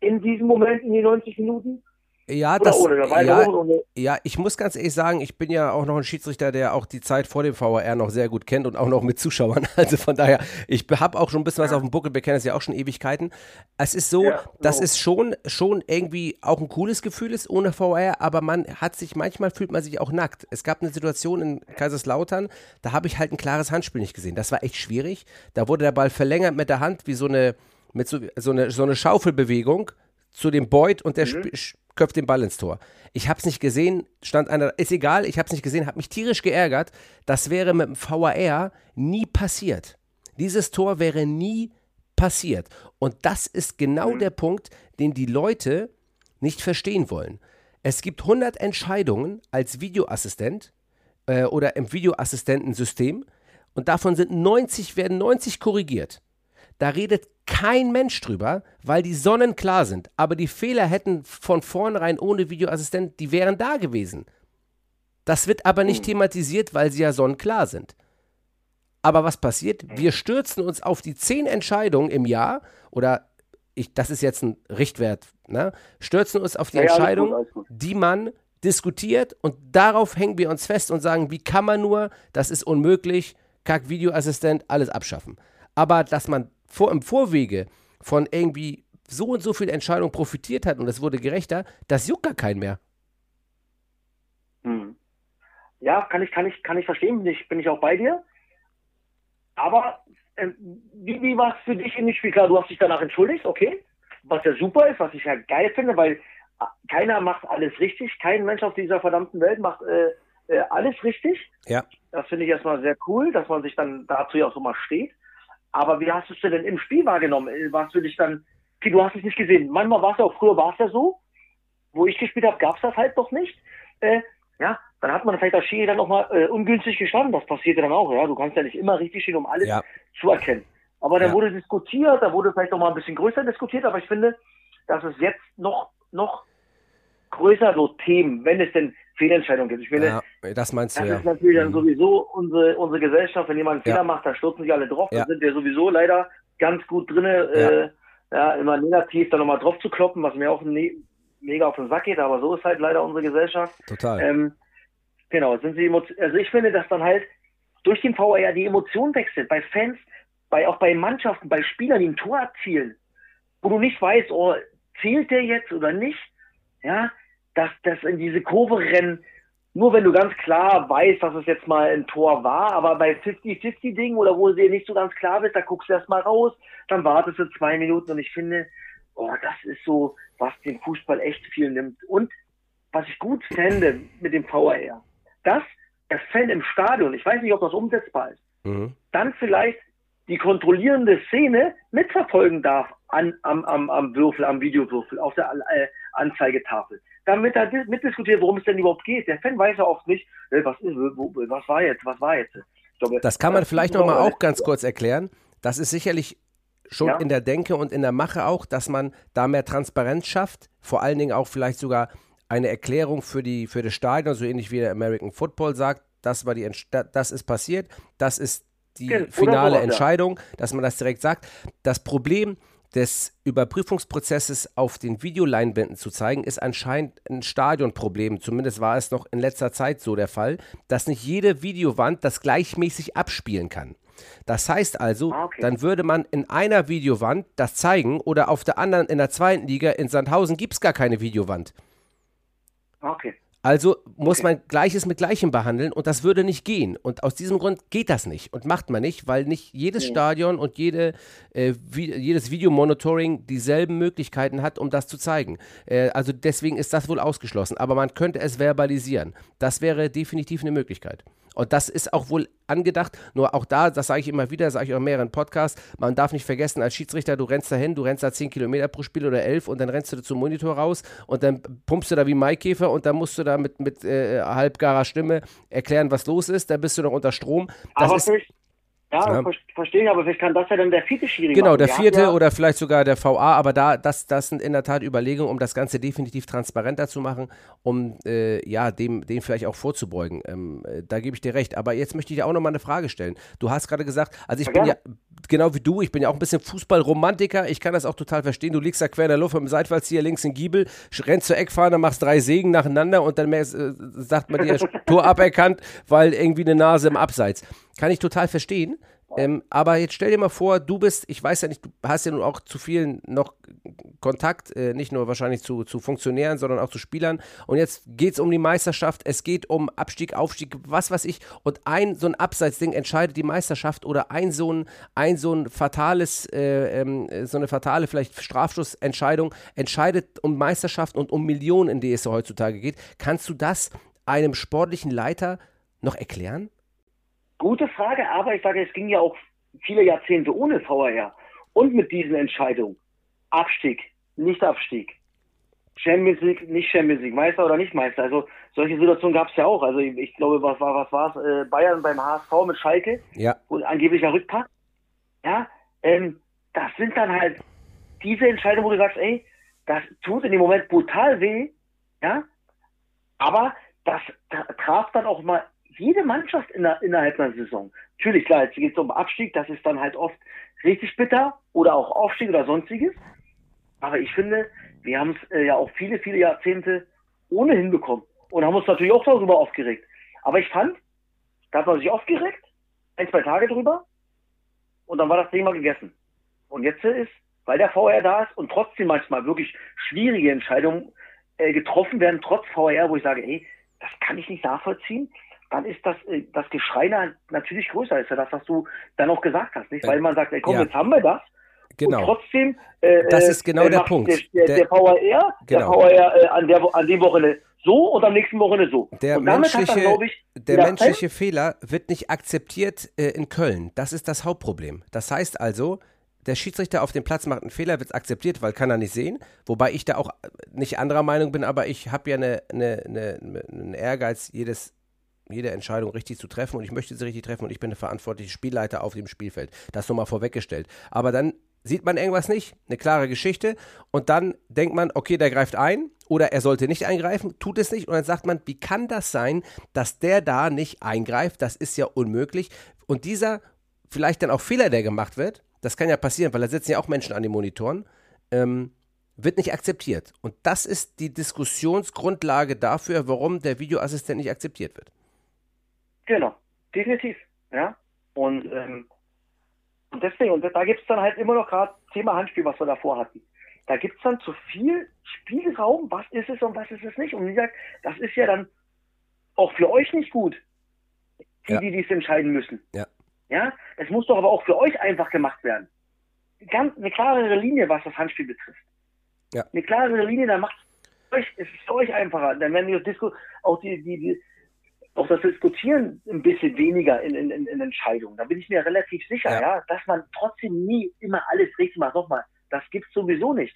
in diesem Moment, in die 90 Minuten? Ja, Oder das, ohne? Ja, ohne, ja, ich muss ganz ehrlich sagen, ich bin ja auch noch ein Schiedsrichter, der auch die Zeit vor dem VAR noch sehr gut kennt und auch noch mit Zuschauern. Also von daher, ich habe auch schon ein bisschen was auf dem Buckel, wir kennen es ja auch schon Ewigkeiten. Es ist so, Ja, dass genau. es schon, schon irgendwie auch ein cooles Gefühl ist ohne VAR, aber man hat sich, manchmal fühlt man sich auch nackt. Es gab eine Situation in Kaiserslautern, da habe ich halt ein klares Handspiel nicht gesehen. Das war echt schwierig. Da wurde der Ball verlängert mit der Hand, wie so eine, mit so, so eine, so eine Schaufelbewegung zu dem Beut und der Mhm. sp- köpft den Ball ins Tor. Ich habe es nicht gesehen, stand einer, ist egal, ich habe es nicht gesehen, habe mich tierisch geärgert. Das wäre mit dem VAR nie passiert. Dieses Tor wäre nie passiert. Und das ist genau der Punkt, den die Leute nicht verstehen wollen. Es gibt 100 Entscheidungen als Videoassistent äh, oder im Videoassistentensystem und davon sind 90, werden 90 korrigiert. Da redet kein Mensch drüber, weil die sonnenklar sind. Aber die Fehler hätten von vornherein ohne Videoassistent, die wären da gewesen. Das wird aber nicht thematisiert, weil sie ja sonnenklar sind. Aber was passiert? Wir stürzen uns auf die zehn Entscheidungen im Jahr oder ich, das ist jetzt ein Richtwert, ne? stürzen uns auf die Ja, ja, alles gut. die man diskutiert und darauf hängen wir uns fest und sagen, wie kann man nur, das ist unmöglich, kack Videoassistent, alles abschaffen. Aber dass man vor, im Vorwege von irgendwie so und so viel Entscheidungen profitiert hat und es wurde gerechter, das juckt gar keinen mehr. Hm. Ja, kann ich, kann ich, kann ich verstehen, bin ich, bin ich auch bei dir. Aber ähm, wie, wie war es für dich in dem Spiel? Klar, du hast dich danach entschuldigt, okay. Was ja super ist, was ich ja geil finde, weil äh, keiner macht alles richtig. Kein Mensch auf dieser verdammten Welt macht äh, äh, alles richtig. Ja. Das finde ich erstmal sehr cool, dass man sich dann dazu ja auch so mal steht. Aber wie hast du es denn im Spiel wahrgenommen? Äh, Warst du dich dann, okay, du hast es nicht gesehen. Manchmal war es ja auch, früher war es ja so, wo ich gespielt habe, gab es das halt noch nicht. Äh, ja, dann hat man vielleicht als Schiri dann nochmal äh, ungünstig gestanden. Das passierte dann auch, ja. Du kannst ja nicht immer richtig stehen, um alles Ja. zu erkennen. Aber dann Ja. wurde diskutiert, da wurde vielleicht noch mal ein bisschen größer diskutiert, aber ich finde, dass es jetzt noch, noch größer so Themen, wenn es denn Fehlentscheidungen gibt. Ich finde, Ja, das meinst du das ja. ist natürlich dann Mhm. sowieso unsere, unsere Gesellschaft, wenn jemand einen Ja. Fehler macht, dann stürzen sich alle drauf. Ja. Da sind wir sowieso leider ganz gut drin, äh, ja, immer negativ da nochmal drauf zu kloppen, was mir auch ne mega auf den Sack geht, aber so ist halt leider unsere Gesellschaft. Total. Ähm, genau, sind sie also ich finde, dass dann halt durch den VAR die Emotion wechselt, bei Fans, bei auch bei Mannschaften, bei Spielern, die ein Tor erzielen, wo du nicht weißt, oh, zählt der jetzt oder nicht, ja, dass das in diese Kurve rennen, nur wenn du ganz klar weißt, dass es jetzt mal ein Tor war, aber bei 50-50-Dingen oder wo du dir nicht so ganz klar bist, da guckst du erst mal raus, dann wartest du zwei Minuten und ich finde, oh, das ist so, was den Fußball echt viel nimmt. Und was ich gut fände mit dem VAR, dass der Fan im Stadion, ich weiß nicht, ob das umsetzbar ist, Mhm. dann vielleicht die kontrollierende Szene mitverfolgen darf an, am, am, am Würfel, am Videowürfel, auf der äh, Anzeigetafel. Damit er di- mitdiskutiert, worum es denn überhaupt geht. Der Fan weiß ja oft nicht, äh, was, ist, was war jetzt, was war jetzt. Glaube, Das kann man vielleicht noch mal aber- auch ganz kurz erklären. Das ist sicherlich schon Ja. in der Denke und in der Mache auch, dass man da mehr Transparenz schafft. Vor allen Dingen auch vielleicht sogar eine Erklärung für, die, für das Stadion, so ähnlich wie der American Football sagt, das, war die, Entsch- da- das ist passiert, das ist die Ja, oder finale sowas, ja. Entscheidung, dass man das direkt sagt. Das Problem des Überprüfungsprozesses auf den Videoleinwänden zu zeigen, ist anscheinend ein Stadionproblem. Zumindest war es noch in letzter Zeit so der Fall, dass nicht jede Videowand das gleichmäßig abspielen kann. Das heißt also, Ah, okay. dann würde man in einer Videowand das zeigen oder auf der anderen in der zweiten Liga in Sandhausen gibt es gar keine Videowand. Okay. Also muss Okay. man Gleiches mit Gleichem behandeln und das würde nicht gehen. Und aus diesem Grund geht das nicht und macht man nicht, weil nicht jedes Nee. Stadion und jede, äh, vi jedes Videomonitoring dieselben Möglichkeiten hat, um das zu zeigen. Äh, also deswegen ist das wohl ausgeschlossen. Aber man könnte es verbalisieren. Das wäre definitiv eine Möglichkeit. Und das ist auch wohl angedacht, nur auch da, das sage ich immer wieder, sage ich auch in mehreren Podcasts, man darf nicht vergessen, als Schiedsrichter, du rennst dahin, du rennst da 10 Kilometer pro Spiel oder 11 und dann rennst du da zum Monitor raus und dann pumpst du da wie Maikäfer und dann musst du da mit, mit äh, halbgarer Stimme erklären, was los ist, dann bist du noch unter Strom. Das Aber ist, durch, Ja, Ja. ver verstehe ich, aber vielleicht kann das ja dann der vierte Schiri Genau, machen. der vierte ja, oder vielleicht sogar der VA, aber da, das, das sind in der Tat Überlegungen, um das Ganze definitiv transparenter zu machen, um äh, ja, dem, dem vielleicht auch vorzubeugen. Ähm, äh, da gebe ich dir recht. Aber jetzt möchte ich dir auch nochmal eine Frage stellen. Du hast gerade gesagt, also ich Ja, bin ja, genau wie du, ich bin ja auch ein bisschen Fußballromantiker, ich kann das auch total verstehen. Du liegst da quer in der Luft mit dem Seitfallzieher links in Giebel, rennst zur Eckfahne, machst drei Sägen nacheinander und dann mehr, äh, sagt man dir Tor aberkannt, weil irgendwie eine Nase im Abseits. Kann ich total verstehen. Ähm, aber jetzt stell dir mal vor, du bist, ich weiß ja nicht, du hast ja nun auch zu vielen noch Kontakt, äh, nicht nur wahrscheinlich zu, zu Funktionären, sondern auch zu Spielern. Und jetzt geht es um die Meisterschaft, es geht um Abstieg, Aufstieg, was weiß ich. Und ein so ein Abseitsding entscheidet die Meisterschaft oder ein so ein, ein, so ein fatales, äh, ähm, so eine fatale vielleicht Strafschussentscheidung entscheidet um Meisterschaft und um Millionen, in die es heutzutage geht. Kannst du das einem sportlichen Leiter noch erklären? Gute Frage, aber ich sage, es ging ja auch viele Jahrzehnte ohne VAR. Und mit diesen Entscheidungen. Abstieg, Nicht-Abstieg. Champions League, nicht Champions League, Meister oder nicht Meister. Also solche Situationen gab es ja auch. Also ich, ich glaube, was war was war's? Äh, Bayern beim HSV mit Schalke, Ja, wo angeblicher Rückpack. Ja, ähm, das sind dann halt diese Entscheidungen, wo du sagst, ey, das tut in dem Moment brutal weh, ja, aber das tra- traf dann auch mal jede Mannschaft in der, innerhalb einer Saison. Natürlich, klar, jetzt geht es um Abstieg, das ist dann halt oft richtig bitter oder auch Aufstieg oder sonstiges. Aber ich finde, wir haben es äh, ja auch viele, viele Jahrzehnte ohne hinbekommen und haben uns natürlich auch darüber aufgeregt. Aber ich fand, da hat man sich aufgeregt, ein, zwei Tage drüber und dann war das Thema gegessen. Und jetzt ist, weil der VR da ist und trotzdem manchmal wirklich schwierige Entscheidungen äh, getroffen werden, trotz VR, wo ich sage, ey, das kann ich nicht nachvollziehen, dann ist das, äh, das Geschrei na- natürlich größer, ist ja das, was du dann auch gesagt hast, nicht? Weil man sagt, ey, komm, Ja. jetzt haben wir das. genau. Und trotzdem, äh, Das ist genau äh, der Punkt. Der, der, Der- der VR, Genau. der VR äh, an, der, an dem Wochenende so und am nächsten Wochenende so. Der menschliche, dann, ich, der menschliche Fehler wird nicht akzeptiert äh, in Köln. Das ist das Hauptproblem. Das heißt also, der Schiedsrichter auf dem Platz macht einen Fehler, wird akzeptiert, weil kann er nicht sehen. Wobei ich da auch nicht anderer Meinung bin, aber ich habe ja eine, eine, eine, einen Ehrgeiz, jedes, jede Entscheidung richtig zu treffen und ich möchte sie richtig treffen und ich bin der verantwortliche Spielleiter auf dem Spielfeld. Das nochmal vorweggestellt. Aber dann sieht man irgendwas nicht, eine klare Geschichte und dann denkt man, okay, der greift ein oder er sollte nicht eingreifen, tut es nicht und dann sagt man, wie kann das sein, dass der da nicht eingreift? Das ist ja unmöglich. Und dieser vielleicht dann auch Fehler, der gemacht wird, das kann ja passieren, weil da sitzen ja auch Menschen an den Monitoren, ähm, wird nicht akzeptiert. Und das ist die Diskussionsgrundlage dafür, warum der Videoassistent nicht akzeptiert wird. Genau, definitiv. Ja. Und, ähm, und deswegen, und da gibt es dann halt immer noch gerade Thema Handspiel, was wir davor hatten. Da gibt es dann zu viel Spielraum, was ist es und was ist es nicht. Und wie gesagt, das ist ja dann auch für euch nicht gut, die, Ja. die dies entscheiden müssen. Ja. Ja, es muss doch aber auch für euch einfach gemacht werden. Ganz eine klarere Linie, was das Handspiel betrifft. Ja. Eine klarere Linie, dann macht euch, es ist für euch einfacher. Dann werden die Disco, auch die, die, die, auch das Diskutieren ein bisschen weniger in, in, in, Entscheidungen. Da bin ich mir relativ sicher, Ja. ja. dass man trotzdem nie immer alles richtig macht. Nochmal, das gibt's sowieso nicht.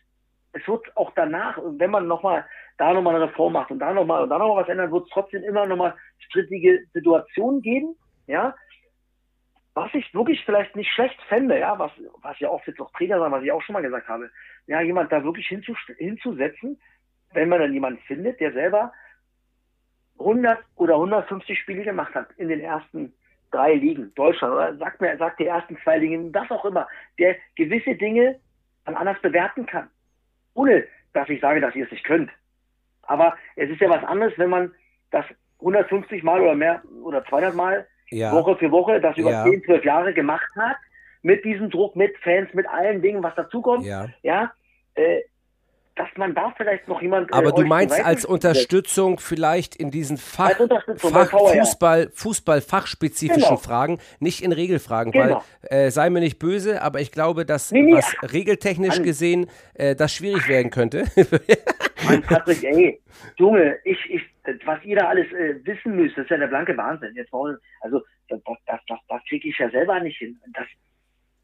Es wird auch danach, wenn man nochmal da nochmal eine Reform macht und da nochmal und da nochmal was ändert, wird es trotzdem immer nochmal strittige Situationen geben, ja. Was ich wirklich vielleicht nicht schlecht fände, ja, was, was ja oft jetzt auch Trainer sagen, was ich auch schon mal gesagt habe, ja, jemand da wirklich hinzu, hinzusetzen, wenn man dann jemanden findet, der selber 100 oder 150 Spiele gemacht hat in den ersten drei Ligen, Deutschland, oder sagt mir, sagt die ersten zwei Ligen, das auch immer, der gewisse Dinge dann anders bewerten kann. Ohne, dass ich sage, dass ihr es nicht könnt. Aber es ist ja was anderes, wenn man das 150 Mal oder mehr oder 200 Mal Ja. Woche für Woche das über Ja. 10, 12 Jahre gemacht hat, mit diesem Druck, mit Fans, mit allen Dingen, was dazukommt, Ja. ja, äh, dass man da vielleicht noch jemand. äh, Aber du euch meinst als. Unterstützung vielleicht in diesen Fach, Fach. Fußball, Fußball-fachspezifischen Genau. Fragen, nicht in Regelfragen, Genau. weil äh, sei mir nicht böse, aber ich glaube, dass Nee, nee, was ach, regeltechnisch Mann. gesehen äh, das schwierig werden könnte. Mann, Patrick, ey, Junge, ich, ich, was ihr da alles äh, wissen müsst, das ist ja der blanke Wahnsinn. Jetzt wollen, also das, das, das, das kriege ich ja selber nicht hin. Das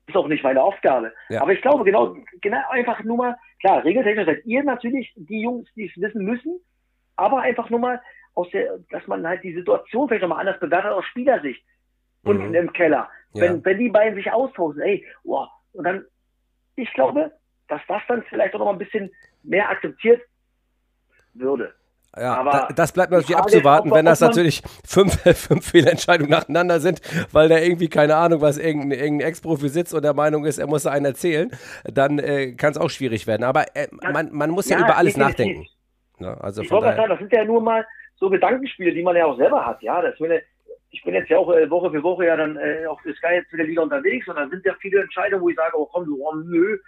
ist auch nicht meine Aufgabe. Ja. Aber ich glaube, genau, genau einfach nur mal, klar, regeltechnisch seid ihr natürlich die Jungs, die es wissen müssen, aber einfach nur mal aus der, dass man halt die Situation vielleicht nochmal anders bewertet aus Spielersicht. Unten Mhm. im Keller. Ja. Wenn, wenn die beiden sich austauschen, ey, boah, und dann, ich glaube, dass das dann vielleicht auch noch mal ein bisschen mehr akzeptiert würde. Ja, aber das bleibt natürlich abzuwarten, wenn das natürlich fünf, fünf Fehlentscheidungen nacheinander sind, weil da irgendwie, keine Ahnung, was irgendein, irgendein Ex-Profi sitzt und der Meinung ist, er muss einen erzählen, dann äh, kann es auch schwierig werden. Aber äh, man, man muss ja, ja über alles nachdenken. Ja, also ich wollte sagen, das sind ja nur mal so Gedankenspiele, die man ja auch selber hat. Ja, das meine, ich bin jetzt ja auch äh, Woche für Woche ja dann äh, auf der Sky jetzt wieder Liga unterwegs und dann sind ja viele Entscheidungen, wo ich sage, oh komm, du, oh, nö,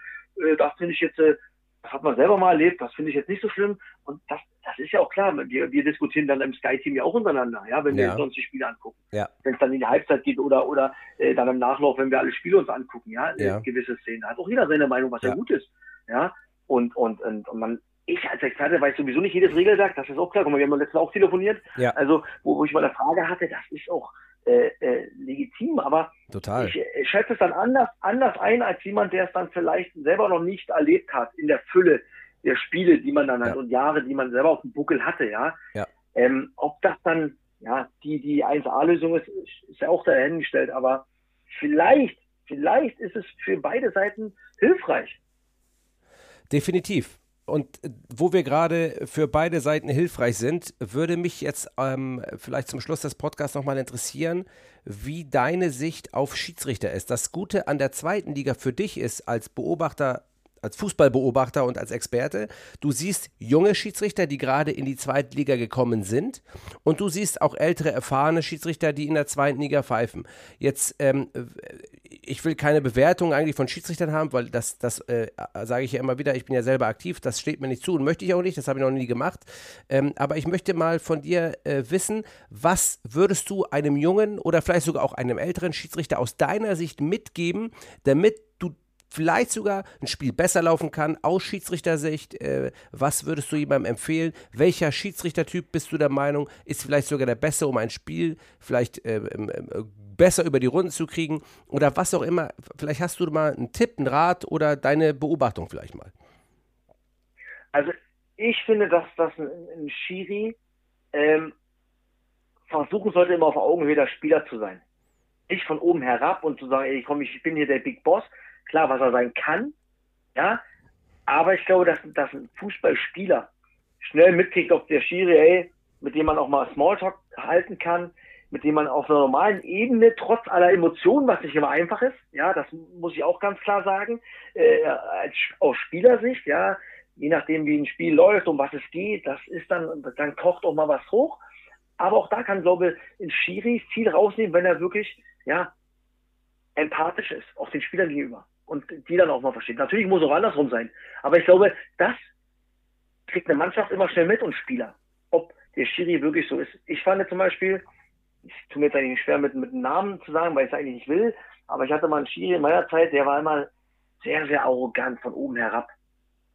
äh, das finde ich jetzt, äh, das hat man selber mal erlebt, das finde ich jetzt nicht so schlimm. Und das, das ist ja auch klar, wir, wir diskutieren dann im Sky-Team ja auch untereinander, ja, wenn ja. wir uns die Spiele angucken. Ja. Wenn es dann in die Halbzeit geht oder, oder äh, dann im Nachlauf, wenn wir alle Spiele uns angucken, ja, ja. gewisse Szenen. Hat auch jeder seine Meinung, was ja, gut ist. Ja. Und, und, und, und man, ich als Experte weiß sowieso nicht jedes Regelwerk, das ist auch klar. Guck mal, wir haben letztes Mal auch telefoniert. Ja. Also, wo, wo ich mal eine Frage hatte, das ist auch äh, äh, legitim, aber Total. ich äh, schätze es dann anders, anders ein als jemand, der es dann vielleicht selber noch nicht erlebt hat in der Fülle der Spiele, die man dann ja. hat und Jahre, die man selber auf dem Buckel hatte, ja. ja. Ähm, ob das dann, ja, die, die 1A-Lösung ist, ist ja auch dahingestellt, aber vielleicht, vielleicht ist es für beide Seiten hilfreich. Definitiv. Und äh, wo wir gerade für beide Seiten hilfreich sind, würde mich jetzt ähm, vielleicht zum Schluss des Podcasts nochmal interessieren, wie deine Sicht auf Schiedsrichter ist. Das Gute an der zweiten Liga für dich ist als Beobachter als Fußballbeobachter und als Experte. Du siehst junge Schiedsrichter, die gerade in die zweite Liga gekommen sind. Und du siehst auch ältere, erfahrene Schiedsrichter, die in der zweiten Liga pfeifen. Jetzt, ähm, ich will keine Bewertung eigentlich von Schiedsrichtern haben, weil das, das äh, sage ich ja immer wieder, ich bin ja selber aktiv, das steht mir nicht zu und möchte ich auch nicht, das habe ich noch nie gemacht. Ähm, aber ich möchte mal von dir äh, wissen, was würdest du einem jungen oder vielleicht sogar auch einem älteren Schiedsrichter aus deiner Sicht mitgeben, damit vielleicht sogar ein Spiel besser laufen kann, aus Schiedsrichtersicht. Äh, was würdest du jemandem empfehlen? Welcher Schiedsrichtertyp bist du der Meinung, ist vielleicht sogar der beste, um ein Spiel vielleicht äh, äh, besser über die Runden zu kriegen? Oder was auch immer. Vielleicht hast du mal einen Tipp, einen Rat oder deine Beobachtung vielleicht mal. Also ich finde, dass das ein, ein Schiri ähm, versuchen sollte, immer auf Augenhöhe der Spieler zu sein. Nicht von oben herab und zu sagen, ey, komm, ich bin hier der Big Boss, klar, was er sein kann, ja, aber ich glaube, dass, dass ein Fußballspieler schnell mitkriegt, ob der Schiri, ey, mit dem man auch mal Smalltalk halten kann, mit dem man auf einer normalen Ebene, trotz aller Emotionen, was nicht immer einfach ist, ja, das muss ich auch ganz klar sagen, äh, als, aus Spielersicht, ja, je nachdem, wie ein Spiel läuft, um was es geht, das ist dann, dann kocht auch mal was hoch. Aber auch da kann, glaube ich, ein Schiri viel rausnehmen, wenn er wirklich, ja, empathisch ist, auch den Spielern gegenüber und die dann auch mal versteht. Natürlich muss es auch andersrum sein. Aber ich glaube, das kriegt eine Mannschaft immer schnell mit und Spieler. Ob der Schiri wirklich so ist. Ich fand zum Beispiel, ich tue mir jetzt eigentlich schwer mit, mit Namen zu sagen, weil ich es eigentlich nicht will, aber ich hatte mal einen Schiri in meiner Zeit, der war immer sehr, sehr arrogant von oben herab.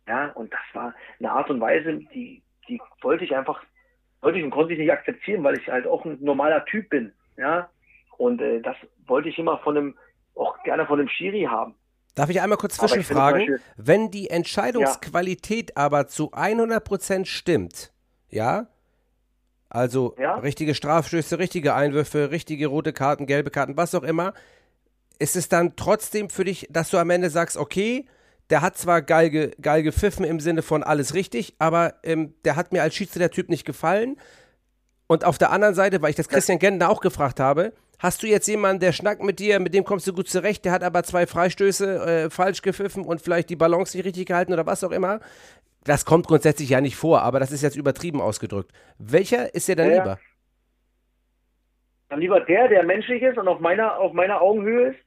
Ja, und das war eine Art und Weise, die, die wollte ich einfach, wollte ich und konnte ich nicht akzeptieren, weil ich halt auch ein normaler Typ bin. Ja, und äh, das wollte ich immer von einem, auch gerne von einem Schiri haben. Darf ich einmal kurz zwischenfragen? Wenn die Entscheidungsqualität ja. aber zu 100% stimmt, ja? Also ja? richtige Strafstöße, richtige Einwürfe, richtige rote Karten, gelbe Karten, was auch immer, ist es dann trotzdem für dich, dass du am Ende sagst, okay, der hat zwar geil, ge, geil gepfiffen im Sinne von alles richtig, aber ähm, der hat mir als Schiedsrichter-Typ nicht gefallen. Und auf der anderen Seite, weil ich das Christian Gentner auch gefragt habe, Hast du jetzt jemanden, der schnackt mit dir, mit dem kommst du gut zurecht, der hat aber zwei Freistöße äh, falsch gepfiffen und vielleicht die Balance nicht richtig gehalten oder was auch immer? Das kommt grundsätzlich ja nicht vor, aber das ist jetzt übertrieben ausgedrückt. Welcher ist dir dann ja, lieber? Dann lieber der, der menschlich ist und auf meiner, auf meiner Augenhöhe ist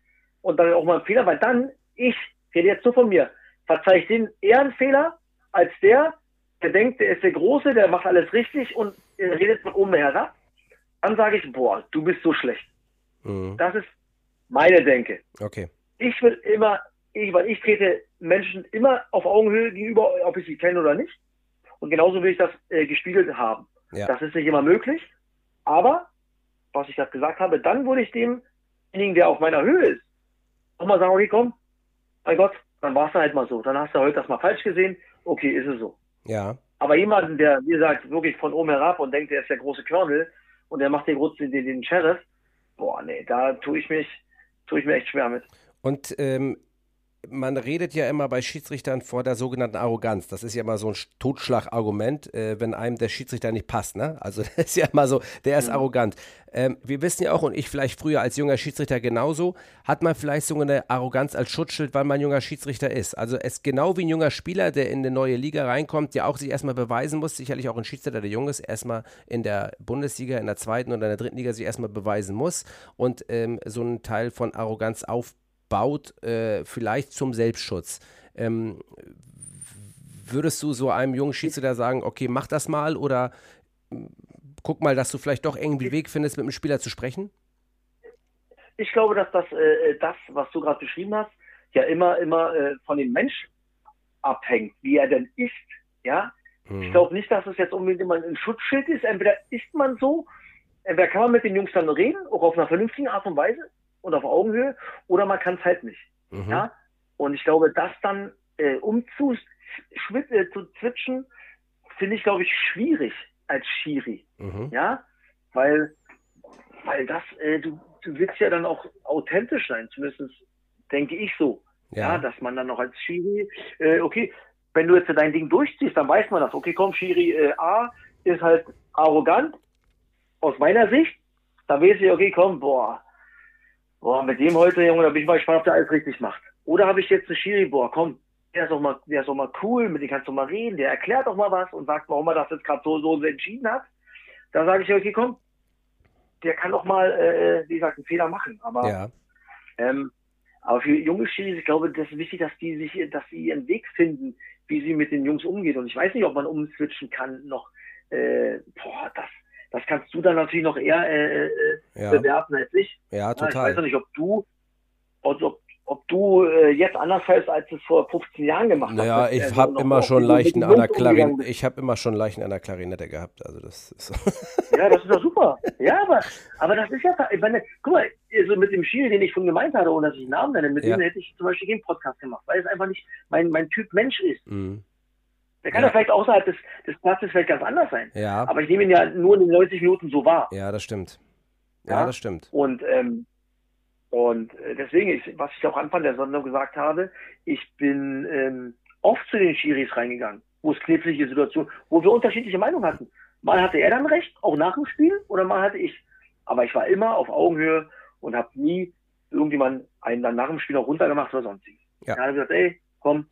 und dann auch mal einen Fehler, weil dann, ich rede jetzt so von mir, verzeih ich den eher einen Fehler als der, der denkt, der ist der Große, der macht alles richtig und redet von oben herab. Dann sage ich, boah, du bist so schlecht. Mhm. Das ist meine Denke. Okay. Ich will immer, ich, weil ich trete Menschen immer auf Augenhöhe gegenüber, ob ich sie kenne oder nicht. Und genauso will ich das äh, gespiegelt haben. Ja. Das ist nicht immer möglich. Aber, was ich gerade gesagt habe, dann würde ich demjenigen, der auf meiner Höhe ist, nochmal sagen, okay, komm, mein Gott, dann war es halt mal so. Dann hast du heute das mal falsch gesehen. Okay, ist es so. Ja. Aber jemanden, der, wie gesagt, wirklich von oben herab und denkt, der ist der große Körnel und der macht den, den, den Sheriff, boah, nee, da tue ich mich, tue ich mir echt schwer mit. Und ähm, man redet ja immer bei Schiedsrichtern vor der sogenannten Arroganz. Das ist ja immer so ein Totschlagargument, äh, wenn einem der Schiedsrichter nicht passt. Ne? Also das ist ja immer so, der ist mhm. arrogant. Ähm, wir wissen ja auch, und ich vielleicht früher als junger Schiedsrichter genauso, hat man vielleicht so eine Arroganz als Schutzschild, weil man junger Schiedsrichter ist. Also es ist genau wie ein junger Spieler, der in eine neue Liga reinkommt, der auch sich erstmal beweisen muss, sicherlich auch ein Schiedsrichter, der jung ist, erstmal in der Bundesliga, in der zweiten oder in der dritten Liga sich erstmal beweisen muss und ähm, so einen Teil von Arroganz aufbaut baut, äh, vielleicht zum Selbstschutz. Ähm, würdest du so einem jungen Schiedsrichter sagen, okay, mach das mal oder hm, guck mal, dass du vielleicht doch irgendwie Weg findest, mit dem Spieler zu sprechen? Ich glaube, dass das, äh, das was du gerade beschrieben hast, ja immer, immer äh, von dem Menschen abhängt, wie er denn ist. Ja, hm. ich glaube nicht, dass es jetzt unbedingt immer ein Schutzschild ist. Entweder ist man so, entweder kann man mit den Jungs dann reden, auch auf einer vernünftigen Art und Weise, und auf Augenhöhe oder man kann es halt nicht. Mhm. Ja? Und ich glaube, das dann äh, umzu äh, finde ich, glaube ich, schwierig als Schiri. Mhm. Ja, weil, weil das, äh, du, du willst ja dann auch authentisch sein, zumindest denke ich so. Ja, ja dass man dann noch als Schiri, äh, okay, wenn du jetzt dein Ding durchziehst, dann weiß man das. Okay, komm, Schiri äh, A ist halt arrogant, aus meiner Sicht. Da weiß ich, okay, komm, boah, boah, mit dem heute, Junge, da bin ich mal gespannt, ob der alles richtig macht. Oder habe ich jetzt einen Schiri, boah, komm, der ist doch mal, der ist doch mal cool, mit dem kannst du mal reden, der erklärt doch mal was und sagt, warum er das jetzt gerade so, so entschieden hat. Da sage ich, okay, komm, der kann doch mal, äh, wie gesagt, einen Fehler machen. Aber, ja. ähm, aber für junge Schiris, ich glaube, das ist wichtig, dass die sich, dass sie ihren Weg finden, wie sie mit den Jungs umgeht. Und ich weiß nicht, ob man umswitchen kann noch, äh, boah, das, das kannst du dann natürlich noch eher äh, äh, ja. bewerten als ich. Ja, total. ich weiß noch nicht, ob du, ob, ob du äh, jetzt anders fällst, als es vor 15 Jahren gemacht naja, hast. Naja, ich also habe immer schon Leichen an der Klarinette. Ich habe immer schon Leichen an der Klarinette gehabt. Also das ist ja, das ist doch super. Ja, aber, aber das ist ja, ich meine, guck mal, also mit dem Schiel, den ich schon gemeint hatte, ohne dass ich einen Namen nenne, mit ja. dem hätte ich zum Beispiel keinen Podcast gemacht, weil es einfach nicht mein, mein Typ Mensch ist. Mhm. Der kann ja, ja vielleicht außerhalb des, des Platzes vielleicht ganz anders sein. Ja. Aber ich nehme ihn ja nur in den 90 Minuten so wahr. Ja, das stimmt. Ja, ja? das stimmt. Und, ähm, und äh, deswegen, ist, was ich auch Anfang der Sendung gesagt habe, ich bin ähm, oft zu den Schiris reingegangen, wo es knifflige Situationen, wo wir unterschiedliche Meinungen hatten. Mal hatte er dann recht, auch nach dem Spiel, oder mal hatte ich. Aber ich war immer auf Augenhöhe und habe nie irgendjemand einen dann nach dem Spiel noch runtergemacht oder sonstiges. Ja. Er hat gesagt, ey, komm,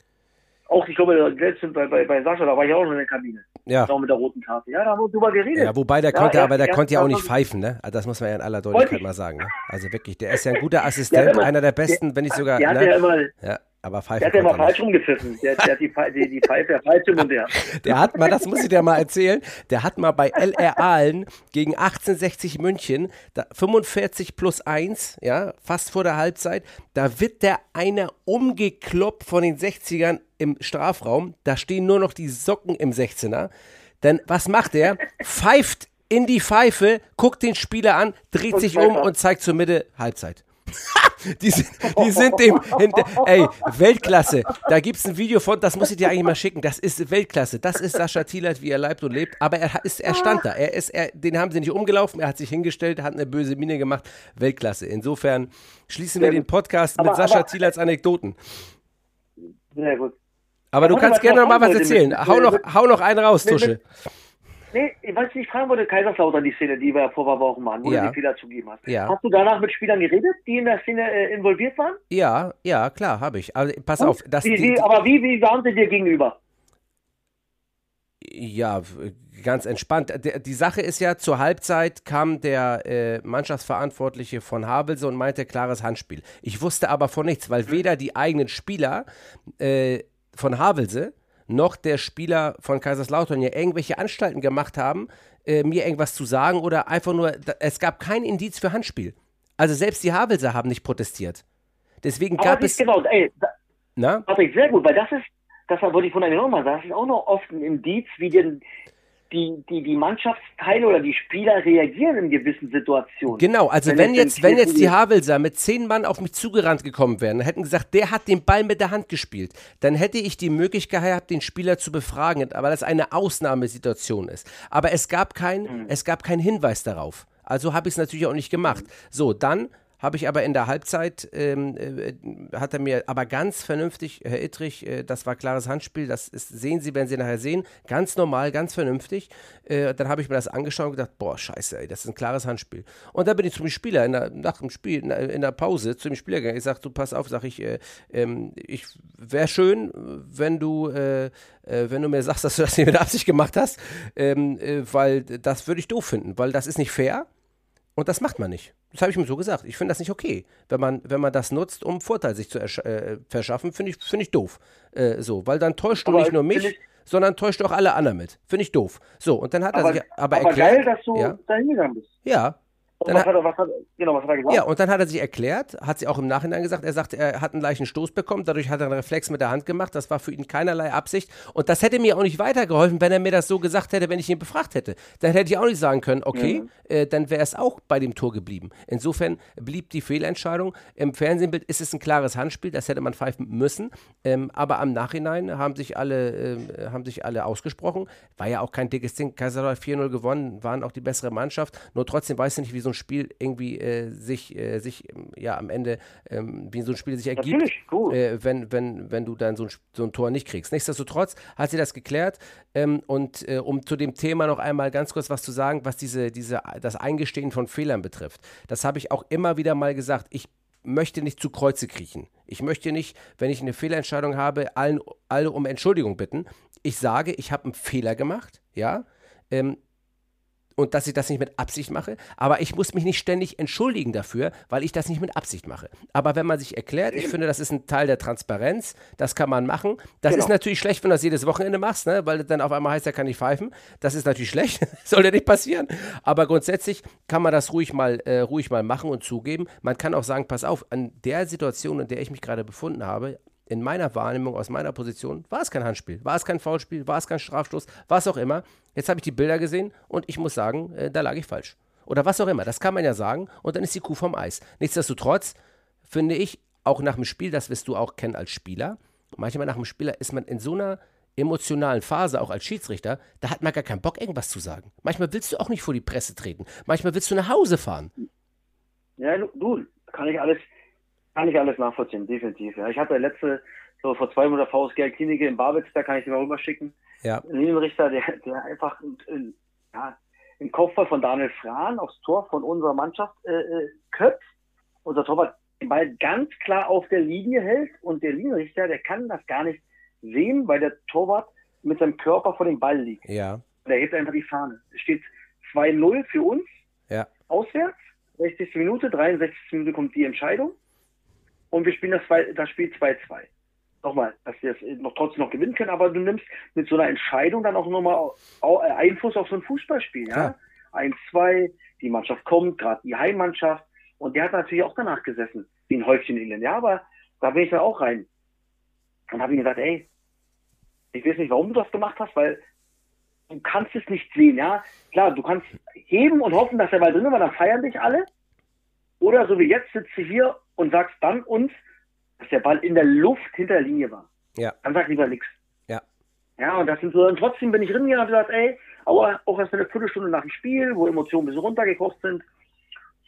auch, ich glaube, letztens bei, bei, bei Sascha, da war ich auch noch in der Kabine. Ja. Auch mit der roten Karte. Ja, da haben wir drüber geredet. Ja, wobei der konnte, ja, aber der konnte ja auch nicht pfeifen, ne? Also das muss man ja in aller Deutlichkeit mal sagen, ne? Also wirklich, der ist ja ein guter Assistent, immer, einer der besten, wenn nicht sogar. Der ne? hat ja immer, ja. Aber Pfeife der hat ja mal falsch rumgepfiffen. Der, der hat die, die, die Pfeife falsch im Mund Der hat mal, das muss ich dir mal erzählen, der hat mal bei LR Aalen gegen 1860 München, da 45 plus 1, ja, fast vor der Halbzeit, da wird der einer umgekloppt von den 60ern im Strafraum. Da stehen nur noch die Socken im 16er. Denn was macht er? Pfeift in die Pfeife, guckt den Spieler an, dreht sich um und zeigt zur Mitte Halbzeit. die, sind, die sind dem, ey, Weltklasse. Da gibt es ein Video von, das muss ich dir eigentlich mal schicken. Das ist Weltklasse. Das ist Sascha Thielert, wie er leibt und lebt. Aber er, ist, er stand da. Er ist, er, den haben sie nicht umgelaufen. Er hat sich hingestellt, hat eine böse Miene gemacht. Weltklasse. Insofern schließen wir den Podcast mit Sascha Thielerts Anekdoten. Sehr gut. Aber du kannst gerne noch mal was erzählen. Hau noch, hau noch einen raus, Tusche. Nee, was ich fragen wollte, Kaiserslautern, die Szene, die wir vor ein paar Wochen waren, wo ja. du die Fehler zugeben hast. Ja. Hast du danach mit Spielern geredet, die in der Szene äh, involviert waren? Ja, ja, klar, habe ich. Aber pass Und? auf. Das, wie, wie, aber wie, wie waren sie dir gegenüber? Ja, ganz entspannt. Die Sache ist ja, zur Halbzeit kam der äh, Mannschaftsverantwortliche von Havelse und meinte klares Handspiel. Ich wusste aber von nichts, weil mhm. weder die eigenen Spieler äh, von Havelse noch der Spieler von Kaiserslautern ja irgendwelche Anstalten gemacht haben, äh, mir irgendwas zu sagen oder einfach nur, es gab kein Indiz für Handspiel. Also selbst die Havelser haben nicht protestiert. Deswegen gab es. Genau, ey, da, Na? Patrick, sehr gut, weil das ist, das wollte ich von einem nochmal sagen, das ist auch noch oft ein Indiz, wie denn die, die, die Mannschaftsteile oder die Spieler reagieren in gewissen Situationen. Genau, also wenn, wenn jetzt, wenn jetzt die Havelser mit zehn Mann auf mich zugerannt gekommen wären, hätten gesagt, der hat den Ball mit der Hand gespielt, dann hätte ich die Möglichkeit gehabt, den Spieler zu befragen, aber das eine Ausnahmesituation ist. Aber es gab kein, mhm. es gab keinen Hinweis darauf. Also habe ich es natürlich auch nicht gemacht. So, dann habe ich aber in der Halbzeit, ähm, äh, hat er mir aber ganz vernünftig, Herr Ittrich, äh, das war klares Handspiel, das ist, sehen Sie, wenn Sie nachher sehen, ganz normal, ganz vernünftig. Äh, dann habe ich mir das angeschaut und gedacht, boah, scheiße, ey, das ist ein klares Handspiel. Und dann bin ich zum Spieler in der, nach dem Spiel, in der, Pause, zu dem Spieler gegangen. Ich sage, du pass auf, sag ich, äh, ähm, ich wäre schön, wenn du, äh, äh, wenn du mir sagst, dass du das nicht mit Absicht gemacht hast, ähm, äh, weil das würde ich doof finden, weil das ist nicht fair. Und das macht man nicht. Das habe ich mir so gesagt. Ich finde das nicht okay. Wenn man, wenn man das nutzt, um Vorteil sich zu äh, verschaffen, finde ich, find ich doof. Äh, so, weil dann täuscht du aber nicht nur mich, ich, sondern täuscht auch alle anderen mit. Finde ich doof. So, und dann hat aber, er sich aber, aber erklärt. geil, dass du ja, da hingegangen bist. Ja, dann was, hat er, was, hat, genau, was hat er gesagt? Ja, und dann hat er sich erklärt, hat sie auch im Nachhinein gesagt, er sagt, er hat einen leichten Stoß bekommen, dadurch hat er einen Reflex mit der Hand gemacht, das war für ihn keinerlei Absicht und das hätte mir auch nicht weitergeholfen, wenn er mir das so gesagt hätte, wenn ich ihn befragt hätte. Dann hätte ich auch nicht sagen können, okay, mhm. äh, dann wäre es auch bei dem Tor geblieben. Insofern blieb die Fehlentscheidung. Im Fernsehbild ist es ein klares Handspiel, das hätte man pfeifen müssen, ähm, aber am Nachhinein haben sich alle, äh, haben sich alle ausgesprochen. War ja auch kein dickes Ding, Kaiserslautern 4-0 gewonnen, waren auch die bessere Mannschaft, nur trotzdem weiß ich nicht, wie so ein Spiel irgendwie äh, sich, äh, sich ähm, ja am Ende, ähm, wie so ein Spiel sich ergibt, äh, wenn, wenn, wenn du dann so ein, so ein Tor nicht kriegst. Nichtsdestotrotz hat sie das geklärt ähm, und äh, um zu dem Thema noch einmal ganz kurz was zu sagen, was diese, diese, das Eingestehen von Fehlern betrifft. Das habe ich auch immer wieder mal gesagt. Ich möchte nicht zu Kreuze kriechen. Ich möchte nicht, wenn ich eine Fehlentscheidung habe, allen, alle um Entschuldigung bitten. Ich sage, ich habe einen Fehler gemacht, ja. Ähm, und dass ich das nicht mit Absicht mache, aber ich muss mich nicht ständig entschuldigen dafür, weil ich das nicht mit Absicht mache. Aber wenn man sich erklärt, ich finde, das ist ein Teil der Transparenz, das kann man machen. Das genau. ist natürlich schlecht, wenn du das jedes Wochenende machst, ne? weil dann auf einmal heißt, er kann nicht pfeifen. Das ist natürlich schlecht, soll ja nicht passieren. Aber grundsätzlich kann man das ruhig mal, äh, ruhig mal machen und zugeben. Man kann auch sagen, pass auf, an der Situation, in der ich mich gerade befunden habe, in meiner Wahrnehmung, aus meiner Position, war es kein Handspiel, war es kein Foulspiel, war es kein Strafstoß, was auch immer. Jetzt habe ich die Bilder gesehen und ich muss sagen, äh, da lag ich falsch. Oder was auch immer, das kann man ja sagen und dann ist die Kuh vom Eis. Nichtsdestotrotz finde ich, auch nach dem Spiel, das wirst du auch kennen als Spieler, manchmal nach dem Spieler ist man in so einer emotionalen Phase, auch als Schiedsrichter, da hat man gar keinen Bock, irgendwas zu sagen. Manchmal willst du auch nicht vor die Presse treten. Manchmal willst du nach Hause fahren. Ja, du, kann ich alles, kann ich alles nachvollziehen, definitiv. Ja. Ich hatte letzte, so vor zwei Monaten VSG Klinik in Barwitz, da kann ich dir mal rüberschicken. Ja. Ein Linienrichter, der, der einfach in, ja, im Kopfball von Daniel Frahn aufs Tor von unserer Mannschaft äh, äh, köpft. Unser Torwart den Ball ganz klar auf der Linie hält und der Linienrichter, der kann das gar nicht sehen, weil der Torwart mit seinem Körper vor dem Ball liegt. Ja. Der hebt einfach die Fahne. Es steht 2-0 für uns. Ja. Auswärts. 60. Minute, 63. Minute kommt die Entscheidung und wir spielen das, das Spiel 2-2. Nochmal, dass wir es noch trotzdem noch gewinnen können, aber du nimmst mit so einer Entscheidung dann auch nochmal äh, Einfluss auf so ein Fußballspiel. Ja? 1-2, die Mannschaft kommt, gerade die Heimmannschaft. Und der hat natürlich auch danach gesessen, wie ein Häufchen Elend. Ja, aber da bin ich dann auch rein. Und habe ihm gesagt, ey, ich weiß nicht, warum du das gemacht hast, weil du kannst es nicht sehen, ja. Klar, du kannst heben und hoffen, dass der Ball drin ist, weil dann feiern dich alle. Oder so wie jetzt sitzt du hier und sagst dann uns, dass der Ball in der Luft hinter der Linie war. Ja. Dann sag lieber nichts. Ja. Ja, und das sind so, und trotzdem bin ich drin und habe gesagt, ey, aber auch erst eine Viertelstunde nach dem Spiel, wo Emotionen ein bisschen runtergekocht sind.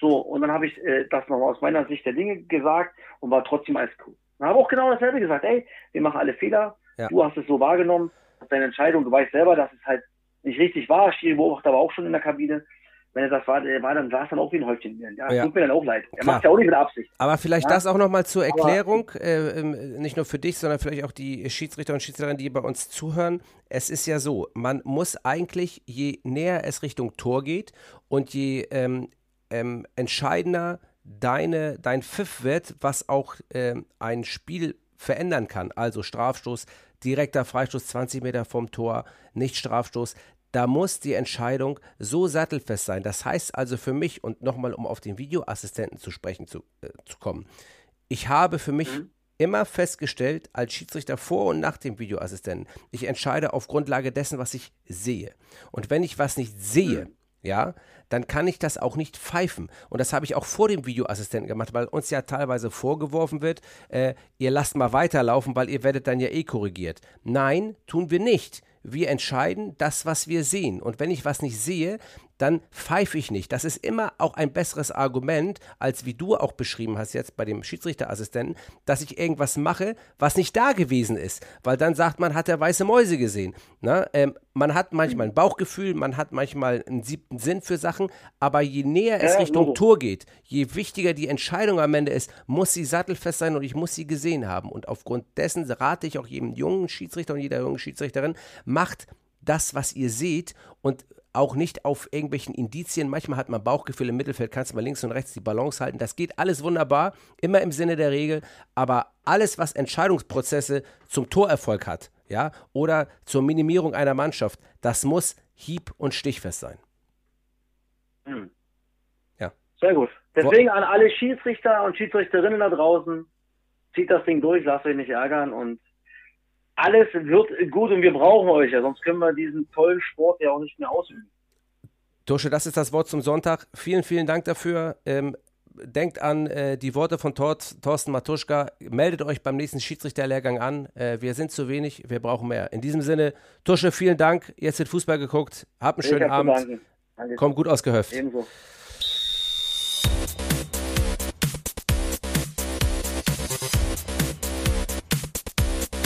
So, und dann habe ich äh, das nochmal aus meiner Sicht der Dinge gesagt und war trotzdem alles cool. Dann habe auch genau dasselbe gesagt, ey, wir machen alle Fehler, ja. du hast es so wahrgenommen, deine Entscheidung, du weißt selber, dass es halt nicht richtig war, Schiri Beobachter war auch schon in der Kabine, wenn er das war, war dann saß dann auch wie ein Häufchen. Ja, ja. tut mir dann auch leid. Er macht ja auch nicht mit Absicht. Aber vielleicht ja? das auch nochmal zur Erklärung, äh, ähm, nicht nur für dich, sondern vielleicht auch die Schiedsrichter und Schiedsrichterinnen, die bei uns zuhören. Es ist ja so, man muss eigentlich, je näher es Richtung Tor geht und je ähm, ähm, entscheidender deine, dein Pfiff wird, was auch ähm, ein Spiel verändern kann, also Strafstoß, direkter Freistoß 20 Meter vom Tor, nicht Strafstoß, da muss die Entscheidung so sattelfest sein. Das heißt also für mich, und nochmal, um auf den Videoassistenten zu sprechen zu, äh, zu kommen, ich habe für mich mhm. immer festgestellt, als Schiedsrichter vor und nach dem Videoassistenten, ich entscheide auf Grundlage dessen, was ich sehe. Und wenn ich was nicht sehe, mhm. ja, dann kann ich das auch nicht pfeifen. Und das habe ich auch vor dem Videoassistenten gemacht, weil uns ja teilweise vorgeworfen wird, äh, ihr lasst mal weiterlaufen, weil ihr werdet dann ja eh korrigiert. Nein, tun wir nicht wir entscheiden das, was wir sehen. Und wenn ich was nicht sehe, dann pfeife ich nicht. Das ist immer auch ein besseres Argument, als wie du auch beschrieben hast jetzt bei dem Schiedsrichterassistenten, dass ich irgendwas mache, was nicht da gewesen ist. Weil dann sagt man, hat er weiße Mäuse gesehen. Na, ähm, man hat manchmal ein Bauchgefühl, man hat manchmal einen siebten Sinn für Sachen, aber je näher es Ja, Richtung. Tor geht, je wichtiger die Entscheidung am Ende ist, muss sie sattelfest sein und ich muss sie gesehen haben. Und aufgrund dessen rate ich auch jedem jungen Schiedsrichter und jeder jungen Schiedsrichterin, macht das, was ihr seht und auch nicht auf irgendwelchen Indizien. Manchmal hat man Bauchgefühl im Mittelfeld, kannst du mal links und rechts die Balance halten. Das geht alles wunderbar, immer im Sinne der Regel. Aber alles, was Entscheidungsprozesse zum Torerfolg hat, ja, oder zur Minimierung einer Mannschaft, das muss hieb- und stichfest sein. Hm. Ja. Sehr gut. Deswegen an alle Schiedsrichter und Schiedsrichterinnen da draußen, zieht das Ding durch, lasst euch nicht ärgern und alles wird gut und wir brauchen euch ja, sonst können wir diesen tollen Sport ja auch nicht mehr ausüben. Tusche, das ist das Wort zum Sonntag. Vielen, vielen Dank dafür. Ähm, denkt an äh, die Worte von Tor Thorsten Matuschka. Meldet euch beim nächsten Schiedsrichterlehrgang an. Äh, wir sind zu wenig, wir brauchen mehr. In diesem Sinne, Tusche, vielen Dank. Jetzt wird Fußball geguckt. Habt einen schönen Abend. Danke. Kommt gut ausgehöft. Ebenso.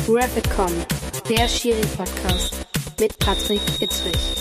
Rapidcom, der Schiri-Podcast mit Patrick Ittrich.